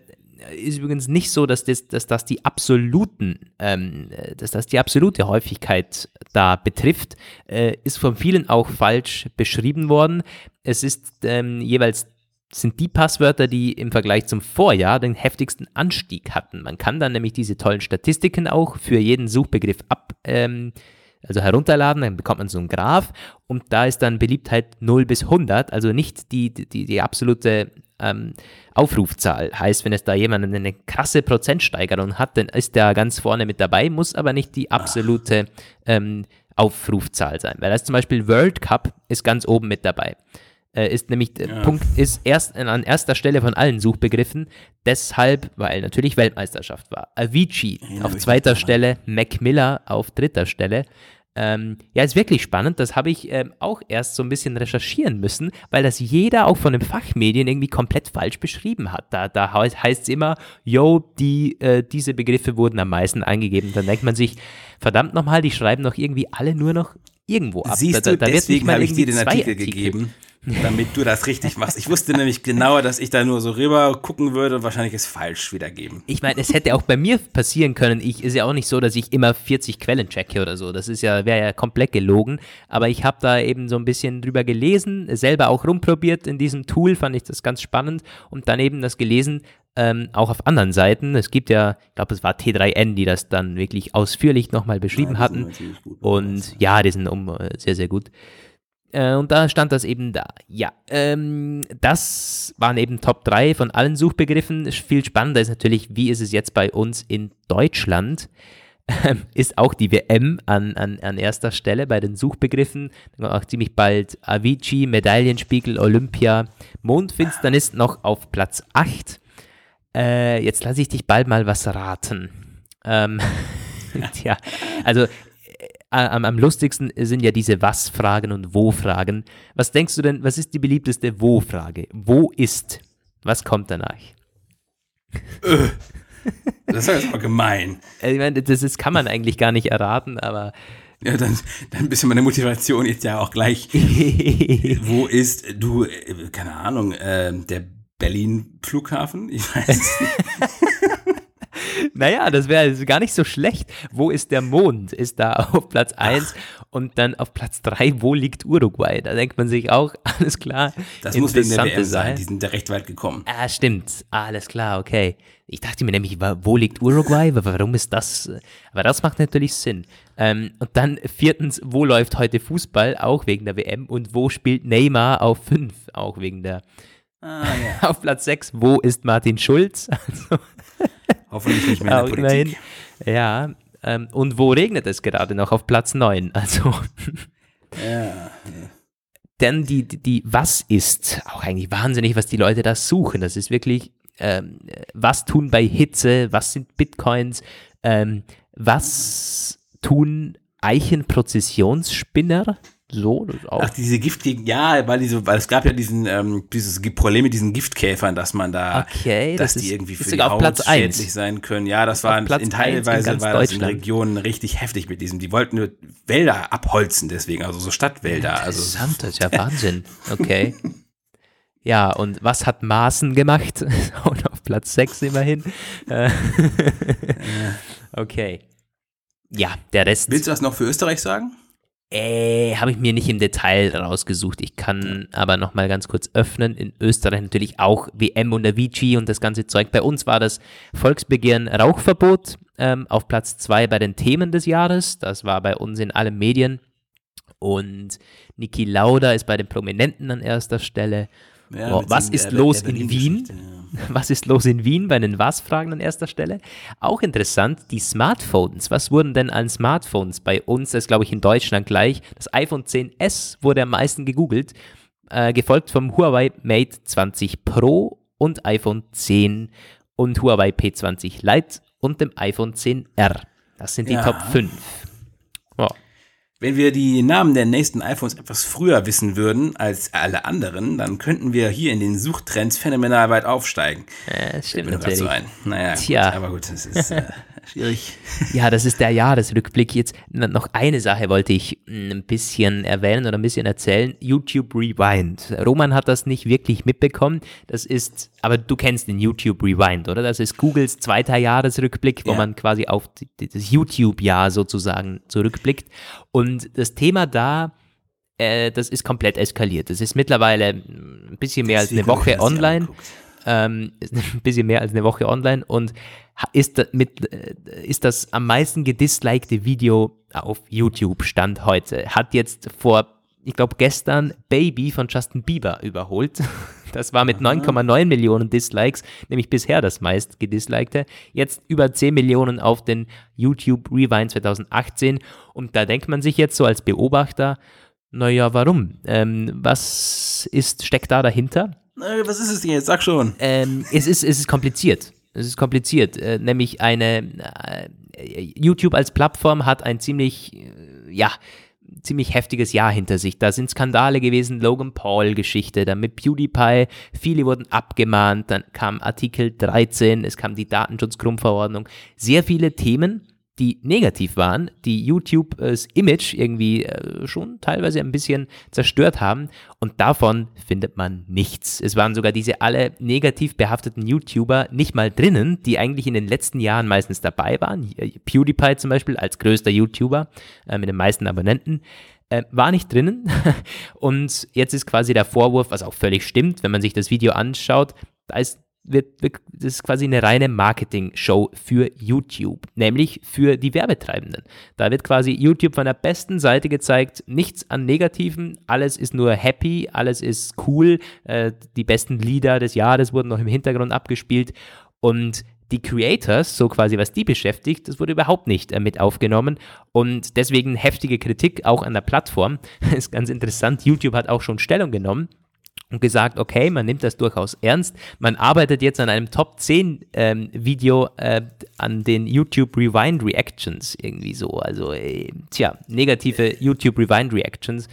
ist übrigens nicht so, dass das, dass das die absoluten, ähm, dass das die absolute Häufigkeit da betrifft, äh, ist von vielen auch falsch beschrieben worden. Es ist ähm, jeweils sind die Passwörter, die im Vergleich zum Vorjahr den heftigsten Anstieg hatten. Man kann dann nämlich diese tollen Statistiken auch für jeden Suchbegriff ab, ähm, also herunterladen, dann bekommt man so einen Graph und da ist dann Beliebtheit 0 bis 100, also nicht die, die, die absolute ähm, Aufrufzahl. Heißt, wenn es da jemand eine krasse Prozentsteigerung hat, dann ist der ganz vorne mit dabei, muss aber nicht die absolute ähm, Aufrufzahl sein. Weil das zum Beispiel World Cup ist ganz oben mit dabei. Äh, ist nämlich, ja. Punkt ist erst an erster Stelle von allen Suchbegriffen, deshalb, weil natürlich Weltmeisterschaft war. Avicii ja, auf zweiter Stelle, Mac Miller auf dritter Stelle. Ähm, ja, ist wirklich spannend. Das habe ich ähm, auch erst so ein bisschen recherchieren müssen, weil das jeder auch von den Fachmedien irgendwie komplett falsch beschrieben hat. Da, da heißt es immer, yo, die, äh, diese Begriffe wurden am meisten eingegeben. Dann denkt man sich, verdammt nochmal, die schreiben doch irgendwie alle nur noch irgendwo ab. Siehst du, da, da deswegen habe ich dir den Artikel, Artikel gegeben damit du das richtig machst. Ich wusste nämlich genau, dass ich da nur so rüber gucken würde und wahrscheinlich es falsch wiedergeben. Ich meine, es hätte auch bei mir passieren können. Ich ist ja auch nicht so, dass ich immer 40 Quellen checke oder so. Das ist ja wäre ja komplett gelogen. Aber ich habe da eben so ein bisschen drüber gelesen, selber auch rumprobiert in diesem Tool. Fand ich das ganz spannend und dann eben das gelesen. Ähm, auch auf anderen Seiten. Es gibt ja, ich glaube, es war T3N, die das dann wirklich ausführlich nochmal beschrieben ja, hatten. Und ja, die sind um, äh, sehr, sehr gut. Äh, und da stand das eben da. Ja, ähm, das waren eben Top 3 von allen Suchbegriffen. Viel spannender ist natürlich, wie ist es jetzt bei uns in Deutschland? Ähm, ist auch die WM an, an, an erster Stelle bei den Suchbegriffen. Auch ziemlich bald Avicii, Medaillenspiegel, Olympia, Mondfinsternis noch auf Platz 8. Äh, jetzt lasse ich dich bald mal was raten. Ähm, Tja, also am, am lustigsten sind ja diese Was-Fragen und Wo-Fragen. Was denkst du denn, was ist die beliebteste Wo-Frage? Wo ist? Was kommt danach? Äh, das ist jetzt mal gemein. Äh, ich meine, das ist, kann man eigentlich gar nicht erraten, aber. Ja, dann, dann bist du meine Motivation jetzt ja auch gleich. Wo ist du, äh, keine Ahnung, äh, der Berlin-Flughafen? Ich weiß nicht. Naja, das wäre gar nicht so schlecht. Wo ist der Mond? Ist da auf Platz 1 und dann auf Platz 3, wo liegt Uruguay? Da denkt man sich auch, alles klar. Das muss wegen der WM sein. Die sind da recht weit gekommen. Ah, stimmt. Alles klar, okay. Ich dachte mir nämlich, wo liegt Uruguay? Warum ist das? Aber das macht natürlich Sinn. Ähm, und dann viertens, wo läuft heute Fußball? Auch wegen der WM. Und wo spielt Neymar auf 5? Auch wegen der. Ah, ja. auf Platz 6, wo ist Martin Schulz? Also, Hoffentlich nicht mehr in der Politik. Ja, ähm, und wo regnet es gerade noch? Auf Platz 9. Also. ja. Denn die, die, die, was ist, auch eigentlich wahnsinnig, was die Leute da suchen. Das ist wirklich, ähm, was tun bei Hitze, was sind Bitcoins, ähm, was tun Eichenprozessionsspinner? So, das auch. Ach, diese Giftgegend, ja, weil, diese, weil es gab ja diesen, ähm, dieses Problem mit diesen Giftkäfern, dass man da, okay, dass das die ist, irgendwie für die Haut Platz schädlich sein können. Ja, das war in, in teilweise in war das in Regionen richtig heftig mit diesem. Die wollten nur Wälder abholzen, deswegen, also so Stadtwälder. Also Interessant, also, das ist ja Wahnsinn. Okay. Ja, und was hat Maßen gemacht? und auf Platz 6 immerhin. okay. Ja, der Rest. Willst du das noch für Österreich sagen? Äh, habe ich mir nicht im Detail rausgesucht. Ich kann aber noch mal ganz kurz öffnen. In Österreich natürlich auch WM und Avicii und das ganze Zeug. Bei uns war das Volksbegehren Rauchverbot ähm, auf Platz 2 bei den Themen des Jahres. Das war bei uns in allen Medien. Und Niki Lauda ist bei den Prominenten an erster Stelle. Ja, Boah, was ist los in Wien? Ja. Was ist los in Wien bei den Was-Fragen an erster Stelle? Auch interessant, die Smartphones. Was wurden denn an Smartphones bei uns? Das ist, glaube ich, in Deutschland gleich. Das iPhone 10s wurde am meisten gegoogelt, äh, gefolgt vom Huawei Mate 20 Pro und iPhone 10 und Huawei P20 Lite und dem iPhone 10R. Das sind die ja. Top 5. Wenn wir die Namen der nächsten iPhones etwas früher wissen würden als alle anderen, dann könnten wir hier in den Suchtrends phänomenal weit aufsteigen. Ja, das stimmt natürlich. So ein. Naja, Tja. Gut, aber gut, das ist äh, schwierig. Ja, das ist der Jahresrückblick. Jetzt noch eine Sache wollte ich ein bisschen erwähnen oder ein bisschen erzählen. YouTube Rewind. Roman hat das nicht wirklich mitbekommen. Das ist, aber du kennst den YouTube Rewind, oder? Das ist Googles zweiter Jahresrückblick, wo ja. man quasi auf das YouTube-Jahr sozusagen zurückblickt. Und das Thema da, äh, das ist komplett eskaliert. Das ist mittlerweile ein bisschen mehr als eine Woche online. Ähm, ein bisschen mehr als eine Woche online und ist, das, mit, äh, ist das am meisten gedislikte Video auf YouTube Stand heute. Hat jetzt vor, ich glaube gestern Baby von Justin Bieber überholt. Das war mit 9,9 Millionen Dislikes, nämlich bisher das meist gedislikte. Jetzt über 10 Millionen auf den YouTube Rewind 2018. Und da denkt man sich jetzt so als Beobachter, naja, warum? Ähm, was ist, steckt da dahinter? Was ist es denn jetzt? Sag schon. Ähm, es, ist, es ist kompliziert. Es ist kompliziert. Äh, nämlich eine äh, YouTube als Plattform hat ein ziemlich, äh, ja, ziemlich heftiges Jahr hinter sich. Da sind Skandale gewesen, Logan Paul-Geschichte, dann mit PewDiePie, viele wurden abgemahnt, dann kam Artikel 13, es kam die Datenschutzgrundverordnung, sehr viele Themen, die negativ waren, die YouTube das Image irgendwie äh, schon teilweise ein bisschen zerstört haben und davon findet man nichts. Es waren sogar diese alle negativ behafteten YouTuber nicht mal drinnen, die eigentlich in den letzten Jahren meistens dabei waren. PewDiePie zum Beispiel als größter YouTuber äh, mit den meisten Abonnenten. Äh, war nicht drinnen und jetzt ist quasi der Vorwurf, was auch völlig stimmt, wenn man sich das Video anschaut, da ist wird, das ist quasi eine reine Marketing-Show für YouTube, nämlich für die Werbetreibenden. Da wird quasi YouTube von der besten Seite gezeigt, nichts an Negativen, alles ist nur happy, alles ist cool, äh, die besten Lieder des Jahres wurden noch im Hintergrund abgespielt und die Creators, so quasi was die beschäftigt, das wurde überhaupt nicht äh, mit aufgenommen und deswegen heftige Kritik auch an der Plattform. Ist ganz interessant, YouTube hat auch schon Stellung genommen und gesagt, okay, man nimmt das durchaus ernst. Man arbeitet jetzt an einem Top 10 ähm, Video äh, an den YouTube Rewind Reactions irgendwie so. Also, äh, tja, negative YouTube Rewind Reactions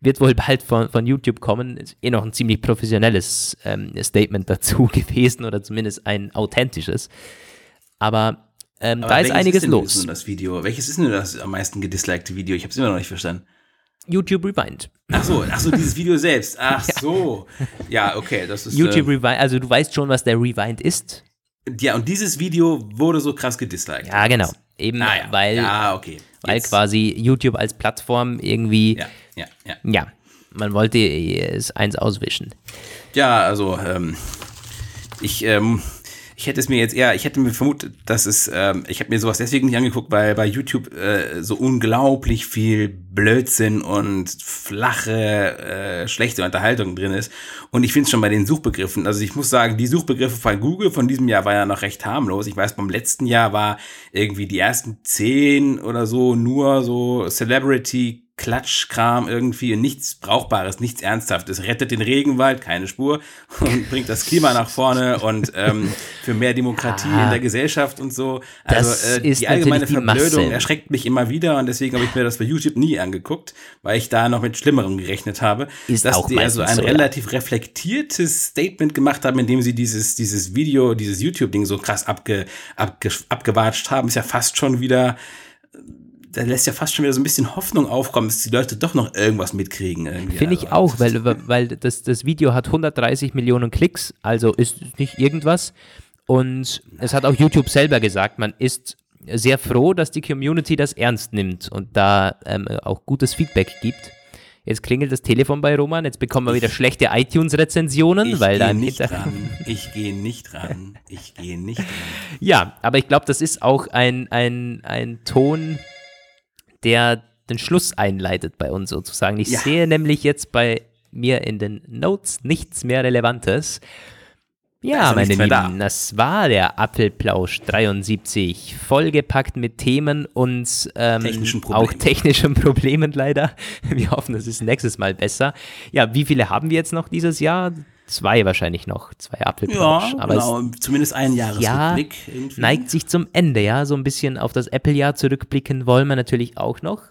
wird wohl bald von, von YouTube kommen. Ist eh noch ein ziemlich professionelles ähm, Statement dazu gewesen oder zumindest ein authentisches. Aber, ähm, Aber da ist einiges ist los. Das Video? Welches ist denn das am meisten gedislikte Video? Ich habe es immer noch nicht verstanden. YouTube Rewind. Ach so, ach so, dieses Video selbst. Ach so. Ja, okay, das ist. YouTube äh, Rewind, also du weißt schon, was der Rewind ist. Ja, und dieses Video wurde so krass gedisliked. Ja, genau. Eben, ah, ja. weil, ja, okay. weil quasi YouTube als Plattform irgendwie. Ja, ja, ja. Ja, man wollte es eins auswischen. Ja, also, ähm, ich, ähm, ich hätte es mir jetzt eher, ich hätte mir vermutet, dass es, ähm, ich habe mir sowas deswegen nicht angeguckt, weil bei YouTube äh, so unglaublich viel Blödsinn und flache, äh, schlechte Unterhaltung drin ist. Und ich finde es schon bei den Suchbegriffen, also ich muss sagen, die Suchbegriffe von Google von diesem Jahr war ja noch recht harmlos. Ich weiß, beim letzten Jahr war irgendwie die ersten zehn oder so nur so Celebrity Klatschkram irgendwie und nichts Brauchbares, nichts Ernsthaftes. Rettet den Regenwald, keine Spur und bringt das Klima nach vorne und ähm, für mehr Demokratie ah, in der Gesellschaft und so. Also äh, die allgemeine die Verblödung Masse. erschreckt mich immer wieder und deswegen habe ich mir das bei YouTube nie angeguckt, weil ich da noch mit Schlimmerem gerechnet habe. Ist dass auch die also ein so, relativ ja. reflektiertes Statement gemacht haben, indem sie dieses, dieses Video, dieses YouTube-Ding so krass abge, abge, abgewatscht haben, ist ja fast schon wieder da lässt ja fast schon wieder so ein bisschen Hoffnung aufkommen, dass die Leute doch noch irgendwas mitkriegen. Finde ich also, auch, weil, weil das, das Video hat 130 Millionen Klicks, also ist nicht irgendwas. Und es hat auch YouTube selber gesagt, man ist sehr froh, dass die Community das ernst nimmt und da ähm, auch gutes Feedback gibt. Jetzt klingelt das Telefon bei Roman, jetzt bekommen wir wieder schlechte iTunes-Rezensionen, weil da nicht ran. Ich gehe nicht ran. Ich gehe nicht ran. Ja, aber ich glaube, das ist auch ein, ein, ein Ton, der den Schluss einleitet bei uns sozusagen. Ich ja. sehe nämlich jetzt bei mir in den Notes nichts mehr Relevantes. Ja, meine Lieben, da. das war der Apfelplausch 73, vollgepackt mit Themen und ähm, technischen auch technischen Problemen leider. Wir hoffen, das ist nächstes Mal besser. Ja, wie viele haben wir jetzt noch dieses Jahr? Zwei wahrscheinlich noch, zwei Apfelplausch. Ja, Aber genau, es, zumindest ein Jahresrückblick. Ja, neigt sich zum Ende, ja, so ein bisschen auf das Apple-Jahr zurückblicken wollen wir natürlich auch noch.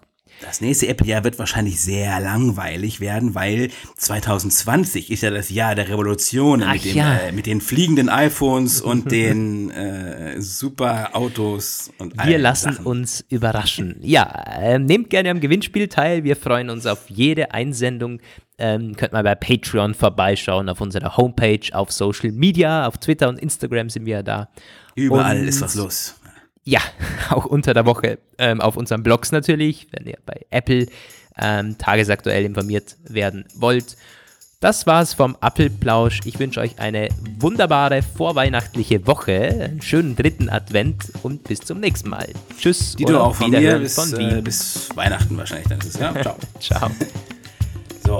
Das nächste Apple-Jahr wird wahrscheinlich sehr langweilig werden, weil 2020 ist ja das Jahr der Revolution mit, dem, ja. äh, mit, den fliegenden iPhones und den äh, super Autos und Wir lassen Sachen. uns überraschen. Ja, äh, nehmt gerne am Gewinnspiel teil. Wir freuen uns auf jede Einsendung. Ähm, könnt mal bei Patreon vorbeischauen, auf unserer Homepage, auf Social Media, auf Twitter und Instagram sind wir da. Überall und ist was los. Ja, auch unter der Woche ähm, auf unseren Blogs natürlich, wenn ihr bei Apple ähm, tagesaktuell informiert werden wollt. Das war's vom Apfelplausch. Ich wünsche euch eine wunderbare vorweihnachtliche Woche, einen schönen dritten Advent und bis zum nächsten Mal. Tschüss. Die du auch von mir bis, von Wien. Äh, bis Weihnachten wahrscheinlich dann ist es, ja? Ciao. Ciao. So.